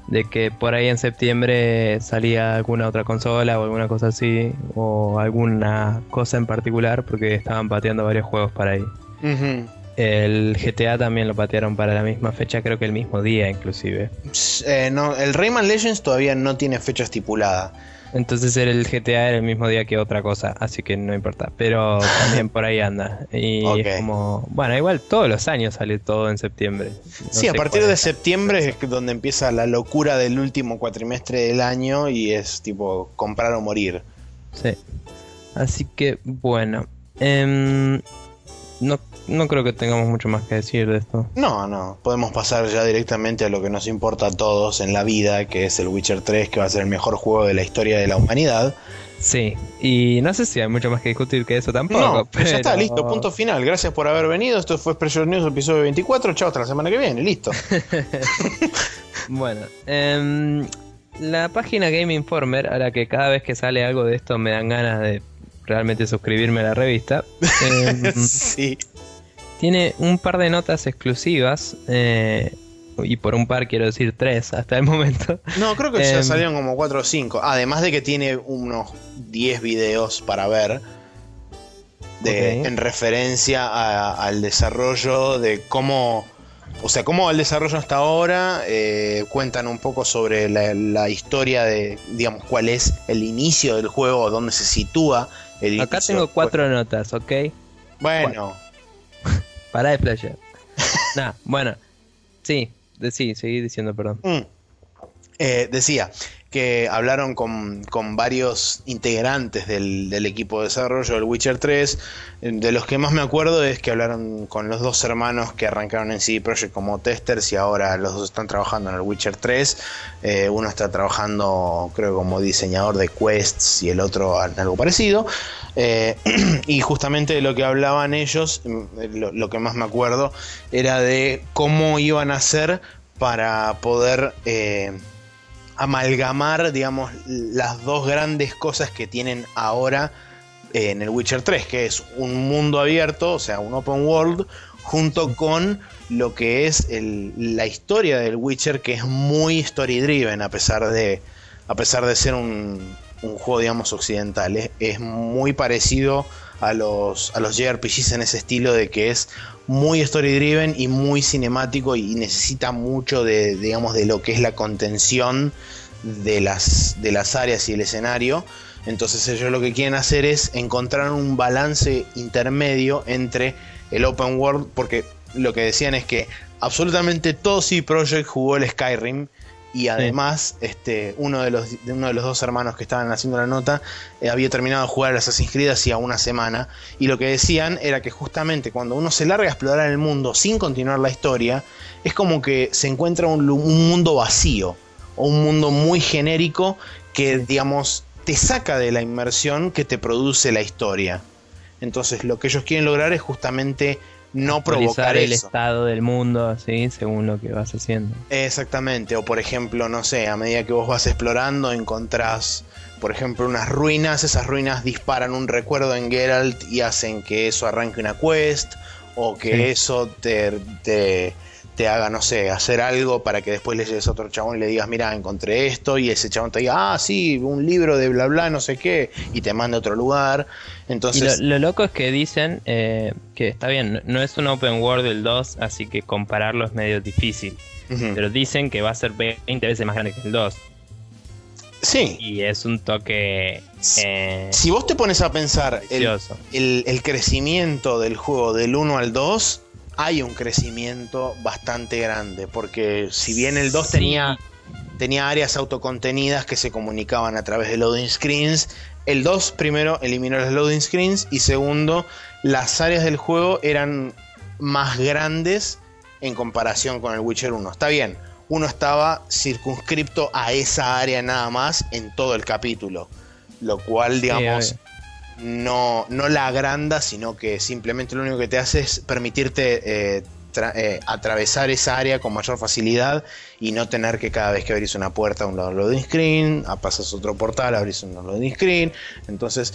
de que por ahí en septiembre salía alguna otra consola o alguna cosa así, o alguna cosa en particular, porque estaban pateando varios juegos para ahí. El GTA también lo patearon para la misma fecha, creo que el mismo día inclusive. Eh, no, el Rayman Legends todavía no tiene fecha estipulada. Entonces el GTA era el mismo día que otra cosa, así que no importa. Pero también por ahí anda. Y es como. Bueno, igual todos los años sale todo en septiembre. sí, a partir de septiembre es donde empieza la locura del último cuatrimestre del año y es tipo comprar o morir. Sí. Así que bueno. Eh, no, no creo que tengamos mucho más que decir de esto. No, no. Podemos pasar ya directamente a lo que nos importa a todos en la vida, que es el Witcher 3, que va a ser el mejor juego de la historia de la humanidad. Sí, y no sé si hay mucho más que discutir que eso tampoco. No, pero... ya está, listo, punto final. Gracias por haber venido. Esto fue Pressure News, episodio 24. Chao, hasta la semana que viene, listo. bueno, em, la página Game Informer, a la que cada vez que sale algo de esto me dan ganas de realmente suscribirme a la revista. Em, sí. Tiene un par de notas exclusivas. Eh, y por un par quiero decir tres hasta el momento. No, creo que ya em, salieron como cuatro o cinco. Además de que tiene unos 10 videos para ver. De, En referencia al desarrollo de cómo. O sea, cómo el desarrollo hasta ahora. Eh, cuentan un poco sobre la, la, historia de. Digamos, cuál es el inicio del juego, dónde se sitúa Acá tengo cuatro notas, ¿ok? Bueno. Para de flashear. nah, bueno. Sí, de, sí, seguí diciendo, perdón. Mm. Eh, decía que hablaron con, varios integrantes del, equipo de desarrollo del Witcher 3. De los que más me acuerdo es que hablaron con los dos hermanos que arrancaron en CD Projekt como testers y ahora los dos están trabajando en el Witcher 3. Eh, uno está trabajando, creo, como diseñador de quests y el otro en algo parecido. Eh, y justamente de lo que hablaban ellos, mm, lo, lo, que más me acuerdo, era de cómo iban a hacer para poder amalgamar, digamos, las dos grandes cosas que tienen ahora eh, en el Witcher 3, que es un mundo abierto, o sea, un open world, junto con lo que es la historia del Witcher, que es muy story driven, a pesar de, a pesar de ser un, juego, digamos, occidental. Es, muy parecido a los, a los JRPGs en ese estilo de que es muy story driven y muy cinemático y necesita mucho de, digamos, de lo que es la contención de las, de las áreas y el escenario. Entonces ellos lo que quieren hacer es encontrar un balance intermedio entre el open world, porque lo que decían es que absolutamente todo CD Projekt jugó el Skyrim y además este, uno, de los, uno de los dos hermanos que estaban haciendo la nota eh, había terminado de jugar a Assassin's Creed hacía una semana y lo que decían era que justamente cuando uno se larga a explorar el mundo sin continuar la historia es como que se encuentra un, un mundo vacío o un mundo muy genérico que digamos te saca de la inmersión que te produce la historia. Entonces lo que ellos quieren lograr es justamente no provocar el estado del mundo, así, según lo que vas haciendo. Exactamente, o por ejemplo, no sé, a medida que vos vas explorando encontrás, por ejemplo, unas ruinas, esas ruinas disparan un recuerdo en Geralt y hacen que eso arranque una quest, o que eso te, te te haga, no sé, hacer algo para que después le llegues a otro chabón y le digas, mira, encontré esto, y ese chabón te diga, ah, sí, un libro de bla bla, no sé qué, y te manda a otro lugar. Entonces... Y lo, loco es que dicen eh, que está bien, no es un open world el 2, así que compararlo es medio difícil. Pero dicen que va a ser 20 veces más grande que el 2. Sí. Y es un toque. Eh, si vos te pones a pensar el, el, el, crecimiento del juego del 1 al 2, hay un crecimiento bastante grande, porque si bien el 2 tenía, tenía áreas autocontenidas que se comunicaban a través de loading screens, el 2 primero eliminó los loading screens y segundo, las áreas del juego eran más grandes en comparación con el Witcher 1. Está bien, uno estaba circunscripto a esa área nada más en todo el capítulo, lo cual digamos no, no la agranda, sino que simplemente lo único que te hace es permitirte eh, eh, atravesar esa área con mayor facilidad y no tener que cada vez que abrís una puerta un loading screen, a pasas otro portal, abrís un loading screen. Entonces,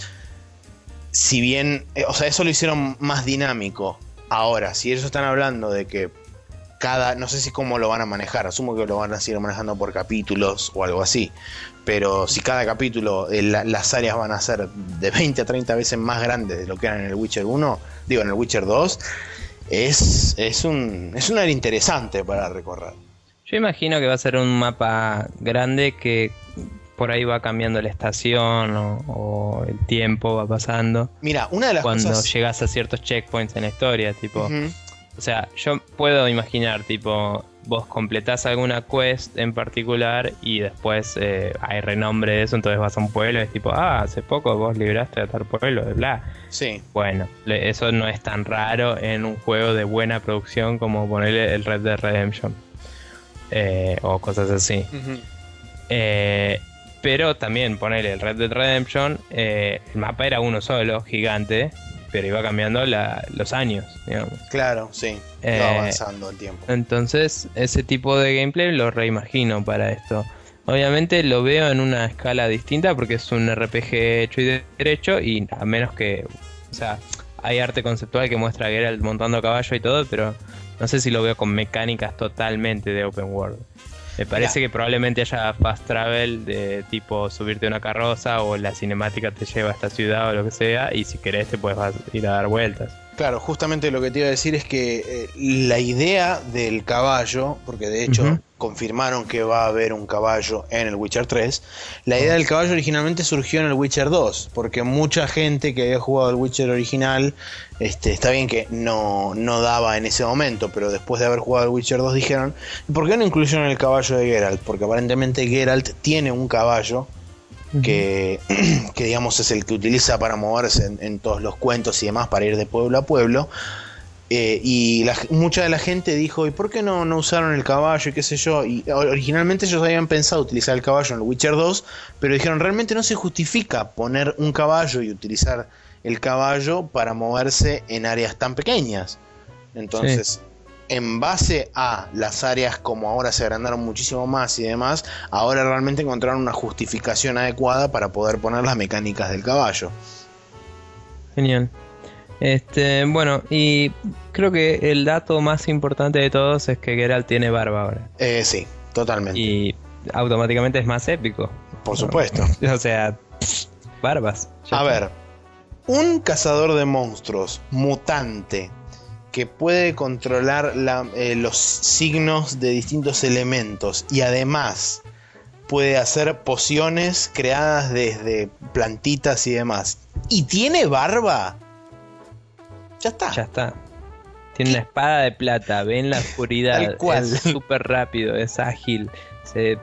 si bien, eh, o sea, eso lo hicieron más dinámico. Ahora, si ellos están hablando de que cada, no sé si cómo lo van a manejar, asumo que lo van a seguir manejando por capítulos o algo así, pero si cada capítulo eh, las áreas van a ser de 20 a 30 veces más grandes de lo que eran en el Witcher 1, digo en el Witcher 2, es, es, un, es un área interesante para recorrer. Yo imagino que va a ser un mapa grande que por ahí va cambiando la estación o, el tiempo va pasando. Mira, una de las cuando llegas a ciertos checkpoints en la historia, tipo, o sea, yo puedo imaginar, tipo, vos completás alguna quest en particular y después eh, hay renombre de eso, entonces vas a un pueblo y es tipo, ah, hace poco vos libraste a tal pueblo, de bla. Sí. Bueno, eso no es tan raro en un juego de buena producción como ponerle el Red Dead Redemption eh, o cosas así. Eh, pero también ponerle el Red Dead Redemption, el mapa era uno solo, gigante pero iba cambiando los años, digamos. Claro, sí, iba eh, avanzando el tiempo. Entonces, ese tipo de gameplay lo reimagino para esto. Obviamente lo veo en una escala distinta porque es un RPG hecho y derecho y a menos que, o sea, hay arte conceptual que muestra a Geralt montando a caballo y todo, pero no sé si lo veo con mecánicas totalmente de open world. Me parece que probablemente haya fast travel de tipo subirte a una carroza o la cinemática te lleva a esta ciudad o lo que sea y si querés te puedes ir a dar vueltas. Claro, justamente lo que te iba a decir es que eh, la idea del caballo, porque de hecho confirmaron que va a haber un caballo en el Witcher 3, la idea del caballo originalmente surgió en el Witcher 2, porque mucha gente que había jugado el Witcher original, este, está bien que no, no daba en ese momento, pero después de haber jugado el Witcher 2 dijeron, ¿por qué no incluyeron el caballo de Geralt? Porque aparentemente Geralt tiene un caballo que, digamos es el que utiliza para moverse en, todos los cuentos y demás para ir de pueblo a pueblo. Eh, y mucha de la gente dijo, ¿y por qué no, no usaron el caballo y qué sé yo? Y originalmente ellos habían pensado utilizar el caballo en el Witcher 2, pero dijeron, realmente no se justifica poner un caballo y utilizar el caballo para moverse en áreas tan pequeñas. Entonces, en base a las áreas como ahora se agrandaron muchísimo más y demás, ahora realmente encontraron una justificación adecuada para poder poner las mecánicas del caballo. Genial. Este, bueno, y creo que el dato más importante de todos es que Geralt tiene barba ahora. Eh, sí, totalmente. Y automáticamente es más épico. Por supuesto. o sea, barbas. A ver, un cazador de monstruos mutante que puede controlar la- eh, los signos de distintos elementos y además puede hacer pociones creadas desde plantitas y demás. ¿Y tiene barba? Ya está. Ya está. Tiene una espada de plata, ve en la oscuridad, Tal cual. es súper rápido, es ágil, se eh,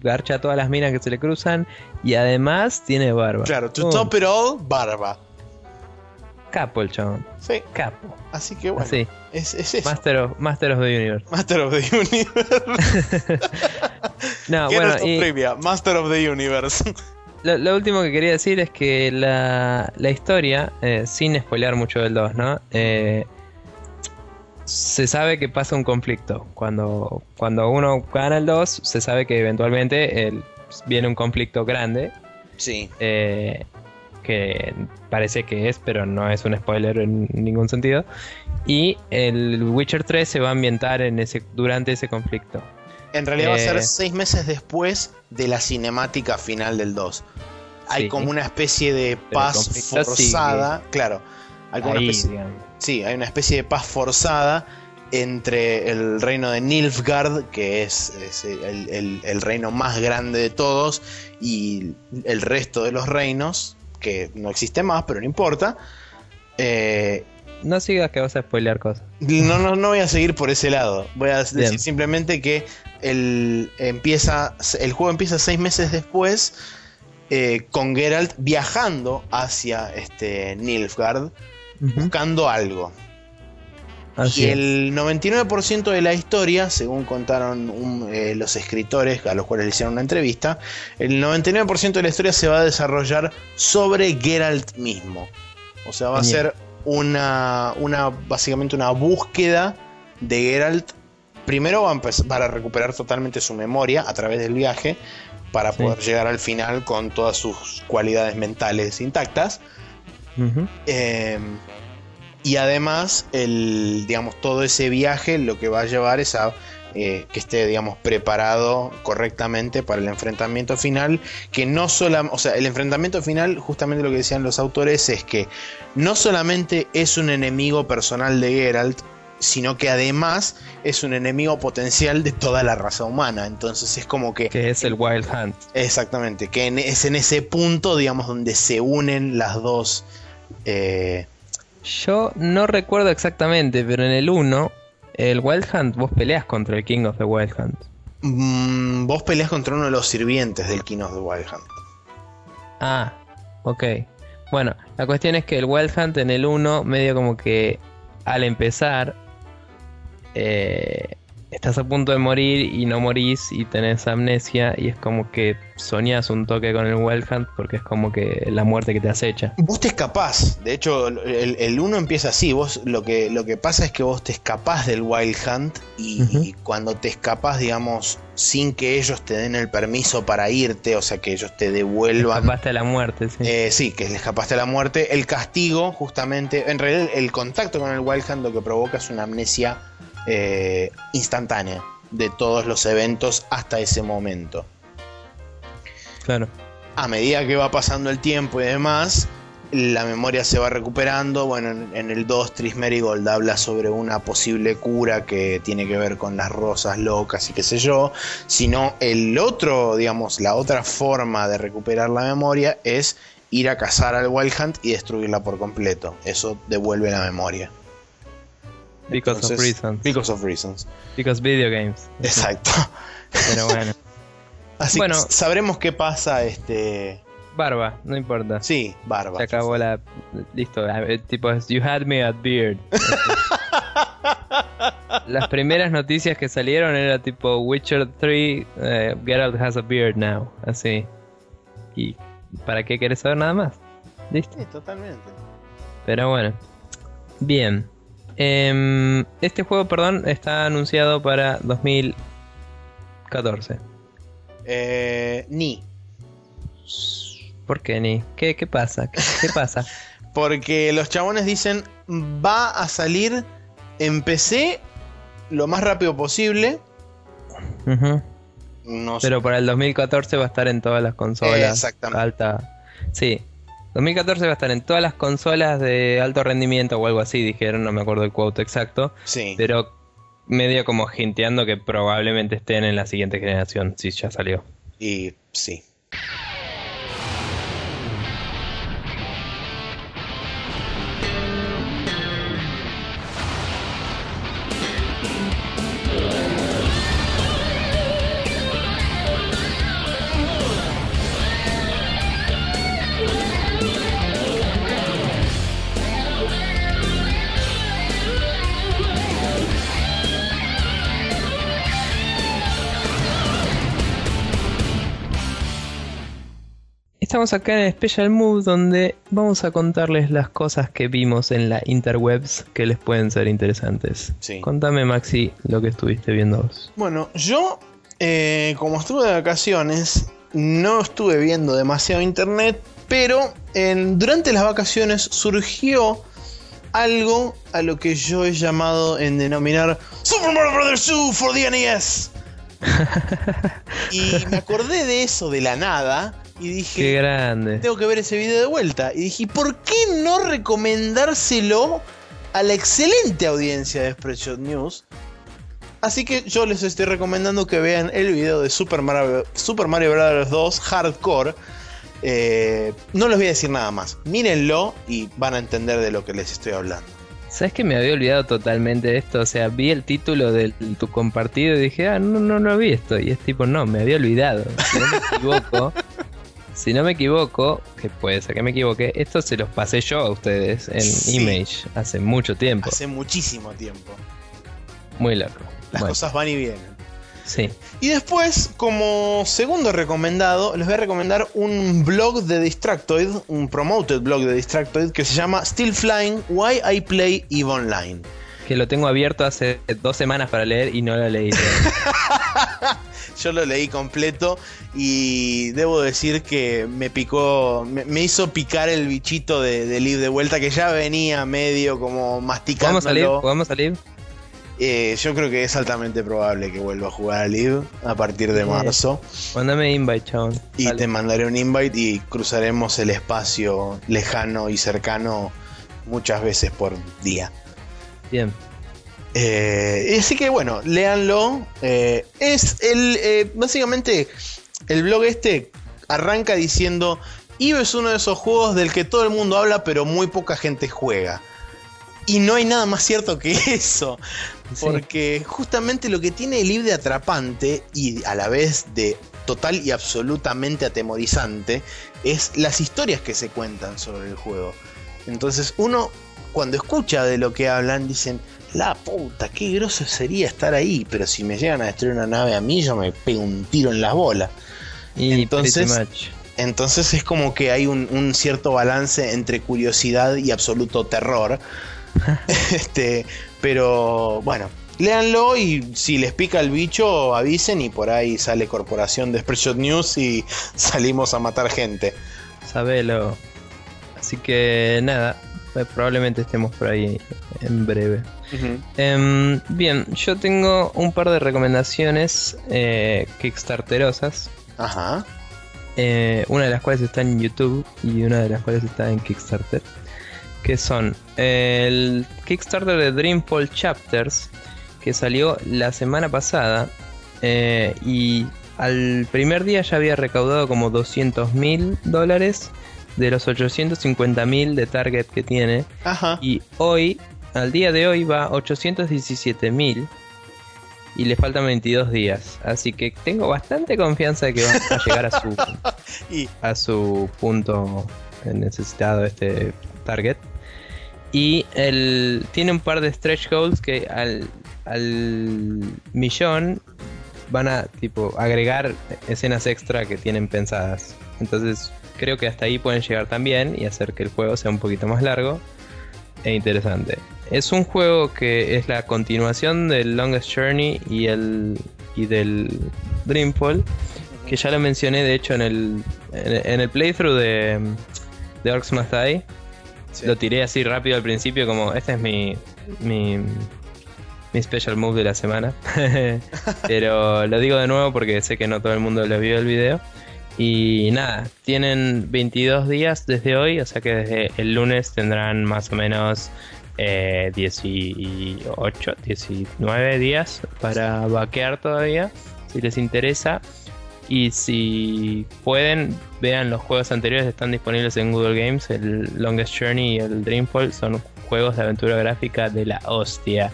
garcha todas las minas que se le cruzan y además tiene barba. Claro, to top it all, barba. Capo el chabón, Sí, capo. así que bueno, Así, es, es eso. Master of, Master of the Universe. Master of the Universe. No, ¿Qué bueno, y trivia? Master of the Universe. lo, lo último que quería decir es que la, la historia, eh, sin spoilear mucho del 2, ¿no? Eh, se sabe que pasa un conflicto. Cuando, cuando uno gana el 2, se sabe que eventualmente el- viene un conflicto grande. sí. eh, que parece que es, pero no es un spoiler en ningún sentido. Y el Witcher 3 se va a ambientar en ese, durante ese conflicto. En realidad va a ser Eh, seis meses después de la cinemática final del 2. Hay Sí. como una especie de paz forzada. Claro. Hay como una especie- sí, hay una especie de paz forzada entre el reino de Nilfgaard, que es, es el, el- el reino más grande de todos, y el resto de los reinos, que no existe más, pero no importa. Eh, No sigas que vas a spoilear cosas. no, no, no voy a seguir por ese lado. Voy a decir Bien. simplemente que el, empieza, el juego empieza seis meses después eh, con Geralt viajando hacia este, Nilfgaard buscando algo. Así y el 99% de la historia, según contaron un- eh, los escritores a los cuales le hicieron una entrevista, el 99% de la historia se va a desarrollar sobre Geralt mismo. O sea, va a ser una, una básicamente una búsqueda de Geralt. Primero va a empezar para recuperar totalmente su memoria a través del viaje para Sí. poder llegar al final con todas sus cualidades mentales intactas. Eh, y además, el, digamos, todo ese viaje lo que va a llevar es a eh, que esté, digamos, preparado correctamente para el enfrentamiento final. Que no solamente, o sea, el enfrentamiento final, justamente lo que decían los autores, es que no solamente es un enemigo personal de Geralt, sino que además es un enemigo potencial de toda la raza humana. Entonces es como que Que es el Wild Hunt. Exactamente, que en- es en ese punto, digamos, donde se unen las dos. eh, Yo no recuerdo exactamente, pero en el 1, el Wild Hunt, vos peleas contra el King of the Wild Hunt. mm, vos peleas contra uno de los sirvientes del King of the Wild Hunt. Ah, ok. Bueno, la cuestión es que el Wild Hunt en el 1, medio como que al empezar, eh, estás a punto de morir y no morís y tenés amnesia y es como que soñás un toque con el Wild Hunt porque es como que la muerte que te acecha. Vos te escapás, de hecho, el, el uno empieza así. Vos lo que, lo que pasa es que vos te escapás del Wild Hunt y cuando te escapás, digamos, sin que ellos te den el permiso para irte, o sea, que ellos te devuelvan. Escapaste a la muerte, sí. Eh, sí, que le escapaste a la muerte. El castigo, justamente, en realidad el contacto con el Wild Hunt lo que provoca es una amnesia eh, instantánea de todos los eventos hasta ese momento. Claro. A medida que va pasando el tiempo y demás, la memoria se va recuperando. Bueno, en, el 2 Tris Merigold habla sobre una posible cura que tiene que ver con las rosas locas y qué sé yo. Sino el otro, digamos, la otra forma de recuperar la memoria es ir a cazar al Wild Hunt y destruirla por completo. Eso devuelve la memoria. Because of reasons. Because of reasons. Because video games. Exacto. Pero bueno. Así Bueno. que sabremos qué pasa. Este. Barba, no importa. Sí, barba. Se acabó la. Listo, eh, tipo, es, you had me at beard. Las primeras noticias que salieron era tipo Witcher 3, eh, Geralt has a beard now. Así. ¿Y para qué querés saber nada más? Listo. Sí, totalmente. Pero bueno. Bien. Em, este juego, perdón, está anunciado para 2014. Eh, ni. ¿Por qué ni? ¿Qué, qué pasa? ¿Qué, qué pasa? Porque los chabones dicen va a salir en PC lo más rápido posible. No sé. Pero para el 2014 va a estar en todas las consolas. Exactamente. Alta. Sí. 2014 va a estar en todas las consolas de alto rendimiento o algo así, dijeron, no me acuerdo el quote exacto. Sí. Pero medio como hinteando que probablemente estén en la siguiente generación, si ya salió. Y sí. Estamos acá en Special Move donde vamos a contarles las cosas que vimos en la interwebs que les pueden ser interesantes. Sí. Contame Maxi lo que estuviste viendo vos. Bueno, yo, eh, como estuve de vacaciones, no estuve viendo demasiado internet, pero en- durante las vacaciones surgió algo a lo que yo he llamado en denominar Super Mario Bros. 2 for the NES. y me acordé de eso de la nada y Qué dije, grande. tengo que ver ese video de vuelta. Y dije, ¿por qué no recomendárselo a la excelente audiencia de Spreadshot News? Así que yo les estoy recomendando que vean el video de Super Mario, Super Mario Bros. 2 Hardcore. Eh, no les voy a decir nada más. Mírenlo y van a entender de lo que les estoy hablando. ¿Sabes que me había olvidado totalmente de esto? O sea, vi el título de tu compartido y dije, ah, no, no, no vi esto. Y es tipo, no, me había olvidado. Si no me equivoco, si no me equivoco, que puede ser que me equivoque, esto se los pasé yo a ustedes en Sí. Image hace mucho tiempo. Hace muchísimo tiempo. Muy loco. Las Bueno, cosas van y vienen. sí. Y después, como segundo recomendado, les voy a recomendar un blog de Distractoid, un promoted blog de Distractoid que se llama Still Flying Why I Play EVE Online. Que lo tengo abierto hace dos semanas para leer y no lo leí. Yo lo leí completo y debo decir que me picó, me, me hizo picar el bichito de, de Live de vuelta que ya venía medio como masticando. ¿Podemos salir? ¿Podemos salir? Eh, yo creo que es altamente probable que vuelva a jugar a Live a partir de Bien. marzo. Mándame invite, chabón. Y Dale. te mandaré un invite y cruzaremos el espacio lejano y cercano muchas veces por día. Bien. Eh, así que bueno, léanlo. Eh, es el. eh, básicamente, el blog este arranca diciendo. Eve es uno de esos juegos del que todo el mundo habla, pero muy poca gente juega. Y no hay nada más cierto que eso. Sí. Porque justamente lo que tiene el Eve de atrapante y a la vez de total y absolutamente atemorizante es las historias que se cuentan sobre el juego. Entonces uno cuando escucha de lo que hablan dicen, la puta, qué groso sería estar ahí, pero si me llegan a destruir una nave a mí yo me pego un tiro en las bolas. Y Entonces-. Entonces es como que hay un, un cierto balance entre curiosidad y absoluto terror. este, pero bueno, léanlo y si les pica el bicho avisen y por ahí sale Corporación de Spreadshot News y salimos a matar gente. Sabelo. Así que nada, probablemente estemos por ahí en breve. Em, bien, yo tengo un par de recomendaciones eh, Kickstarterosas. Ajá. eh, una de las cuales está en YouTube y una de las cuales está en Kickstarter. Que son el Kickstarter de Dreamfall Chapters, que salió la semana pasada. eh, y al primer día ya había recaudado como 200 mil dólares de los 850 mil de target que tiene. Ajá. Y hoy, al día de hoy, va 817 mil. Y le faltan 22 días. Así que tengo bastante confianza de que va a llegar a su, Y a su punto necesitado este target. Y el, tiene un par de stretch goals que al, al millón van a tipo agregar escenas extra que tienen pensadas. Entonces creo que hasta ahí pueden llegar también y hacer que el juego sea un poquito más largo e interesante. Es un juego que es la continuación del Longest Journey y el y del Dreamfall, que ya lo mencioné de hecho en el en, en el playthrough de, de Orcs Must Die. Sí. Lo tiré así rápido al principio como este es mi mi mi special move de la semana. Pero lo digo de nuevo porque sé que no todo el mundo lo vio el video. Y nada, tienen 22 días desde hoy, o sea que desde el lunes tendrán más o menos eh, 18, 19 días para vaquear todavía, si les interesa. Y si pueden, vean los juegos anteriores, están disponibles en Google Games. El Longest Journey y el Dreamfall son juegos de aventura gráfica de la hostia.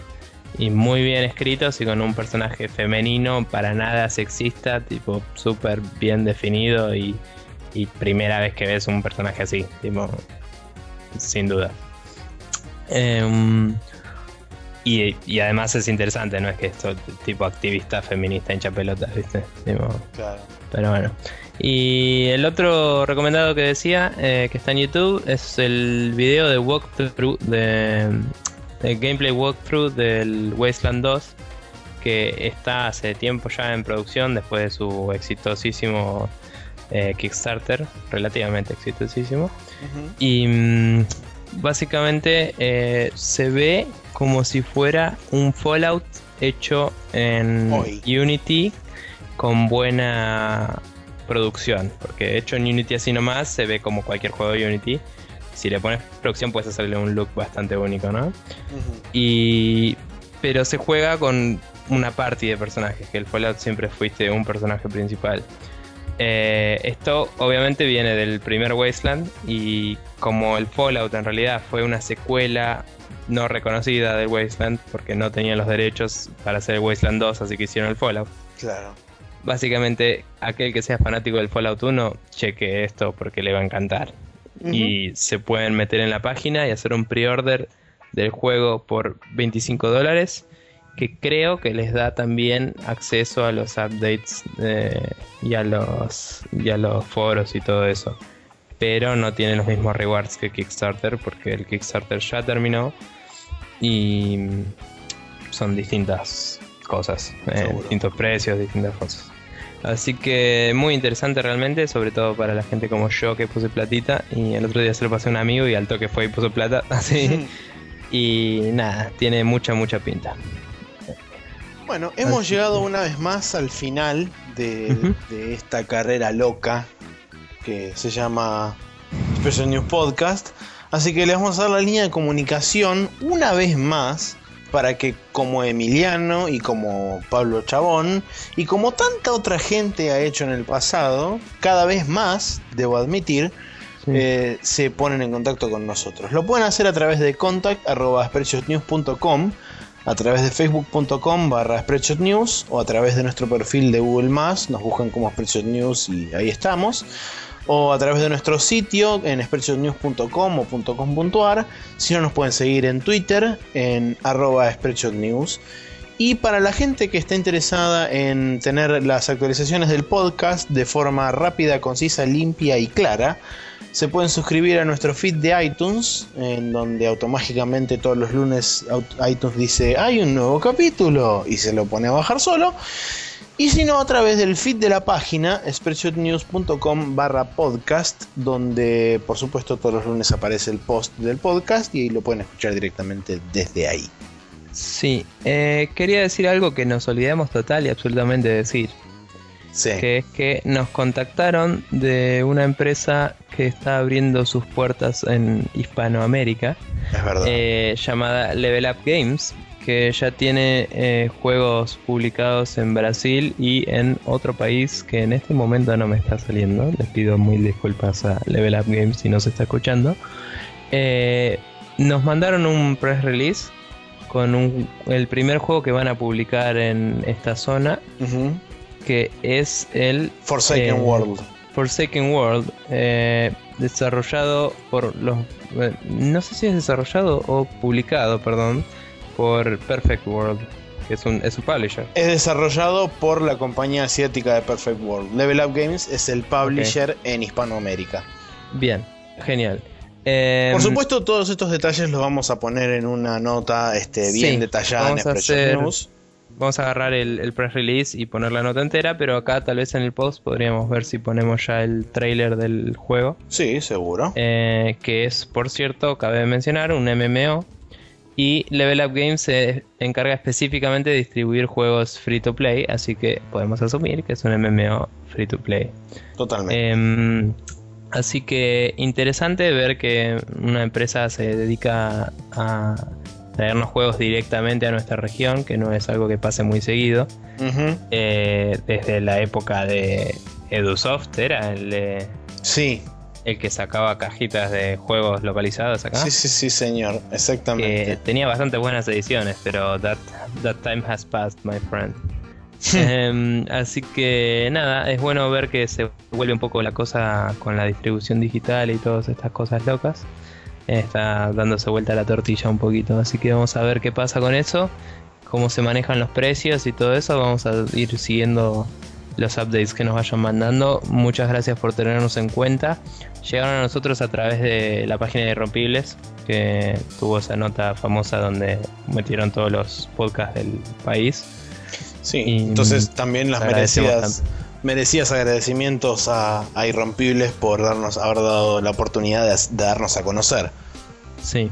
Y muy bien escritos y con un personaje femenino para nada sexista, tipo súper bien definido y, y primera vez que ves un personaje así, tipo, sin duda. Em, y, y además es interesante, no es que esto tipo activista feminista hincha pelotas, ¿viste? Tipo, Claro. pero bueno. Y el otro recomendado que decía, eh, que está en YouTube, es el video de walkthrough de, de gameplay walkthrough del Wasteland 2, que está hace tiempo ya en producción después de su exitosísimo eh, Kickstarter, relativamente exitosísimo. Y mm, básicamente eh, se ve como si fuera un Fallout hecho en Hoy. Unity con buena producción. Porque hecho en Unity así nomás se ve como cualquier juego de Unity. Si le pones producción puedes hacerle un look bastante único, ¿no? Y pero se juega con una party de personajes, que el Fallout siempre fuiste un personaje principal. Eh, esto obviamente viene del primer Wasteland y como el Fallout en realidad fue una secuela no reconocida del Wasteland porque no tenían los derechos para hacer el Wasteland 2, así que hicieron el Fallout. Claro. Básicamente, aquel que sea fanático del Fallout 1, cheque esto porque le va a encantar. Y se pueden meter en la página y hacer un pre-order del juego por 25 dólares, que creo que les da también acceso a los updates eh, y, a los, y a los foros y todo eso. Pero no tienen los mismos rewards que Kickstarter, porque el Kickstarter ya terminó y son distintas cosas, eh, distintos precios, distintas cosas. Así que muy interesante realmente, sobre todo para la gente como yo que puse platita y el otro día se lo pasé a un amigo y al toque fue y puso plata, así. y nada, tiene mucha, mucha pinta. Bueno, hemos Así llegado que- una vez más al final de, de esta carrera loca que se llama Special News Podcast. Así que les vamos a dar la línea de comunicación una vez más para que como Emiliano y como Pablo Chabón y como tanta otra gente ha hecho en el pasado, cada vez más, debo admitir, Sí. eh, se ponen en contacto con nosotros. Lo pueden hacer a través de contact.spreadshotnews.com, a través de facebook.com barra News o a través de nuestro perfil de Google Más, nos buscan como Spreadshot News y ahí estamos. O a través de nuestro sitio en spreadshotnews.com o .com.ar. Si no, nos pueden seguir en Twitter en arroba Spreadshot News. Y para la gente que está interesada en tener las actualizaciones del podcast de forma rápida, concisa, limpia y clara, se pueden suscribir a nuestro feed de iTunes, en donde automáticamente todos los lunes iTunes dice hay un nuevo capítulo y se lo pone a bajar solo. Y si no, a través del feed de la página spreadshotnews.com barra podcast, donde por supuesto todos los lunes aparece el post del podcast y ahí lo pueden escuchar directamente desde ahí. Sí, eh, quería decir algo que nos olvidamos total y absolutamente de decir. Sí. que es que nos contactaron de una empresa que está abriendo sus puertas en Hispanoamérica, Es verdad. eh, llamada Level Up Games, que ya tiene eh, juegos publicados en Brasil y en otro país que en este momento no me está saliendo. Les pido mil disculpas a Level Up Games si no se está escuchando. Eh, nos mandaron un press release con un- el primer juego que van a publicar en esta zona Ujú. que es el Forsaken eh, World. Forsaken World, eh, desarrollado por los... eh, no sé si es desarrollado o publicado, perdón, por Perfect World, que es un, es un publisher. Es desarrollado por la compañía asiática de Perfect World. Level Up Games es el publisher en Hispanoamérica. Bien, genial. Eh, Por supuesto, todos estos detalles los vamos a poner en una nota este, bien Sí, detallada en Expression hacer- News. Vamos a agarrar el, el press release y poner la nota entera, pero acá tal vez en el post podríamos ver si ponemos ya el trailer del juego. Sí, seguro. Eh, que es, por cierto, cabe mencionar, un MMO Y Level Up Games se encarga específicamente de distribuir juegos free to play, así que podemos asumir que es un MMO free to play. Totalmente. Em, así que interesante ver que una empresa se dedica a traernos juegos directamente a nuestra región, que no es algo que pase muy seguido. Eh, desde la época de Edusoft, ¿era? El de... Sí, el que sacaba cajitas de juegos localizados acá. Sí, sí, sí, señor, exactamente. tenía bastante buenas ediciones, pero that, that time has passed, my friend. Em, así que nada, es bueno ver que se vuelve un poco la cosa con la distribución digital y todas estas cosas locas. Está dándose vuelta la tortilla un poquito, así que vamos a ver qué pasa con eso, cómo se manejan los precios y todo eso. Vamos a ir siguiendo los updates que nos vayan mandando. Muchas gracias por tenernos en cuenta. Llegaron a nosotros a través de la página de Irrompibles, que tuvo esa nota famosa donde metieron todos los podcasts del país. Sí, entonces también las merecidas, merecidas agradecimientos a, Irrompibles por darnos, haber dado la oportunidad de, darnos a conocer. Sí.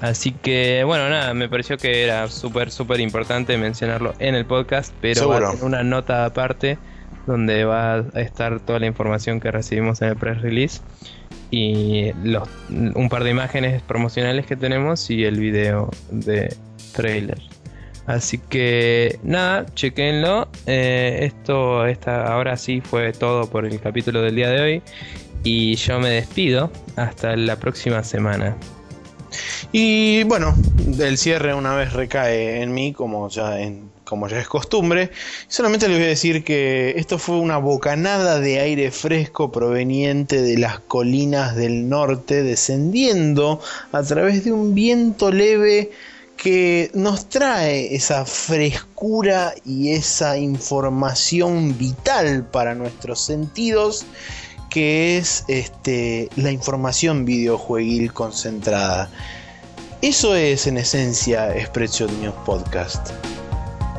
Así que, bueno, nada, me pareció que era súper, súper importante mencionarlo en el podcast, pero en una nota aparte donde va a estar toda la información que recibimos en el press release y un par de imágenes promocionales que tenemos y el video de trailer. Así que nada, chequenlo. Eh, esto esta, ahora sí fue todo por el capítulo del día de hoy. Y yo me despido. Hasta la próxima semana. Y bueno, el cierre una vez recae en mí, como ya en como ya es costumbre. Solamente les voy a decir que esto fue una bocanada de aire fresco proveniente de las colinas del norte, descendiendo a través de un viento leve que nos trae esa frescura y esa información vital para nuestros sentidos que es este, la información videojueguil concentrada. Eso es en esencia Spreadshot News Podcast.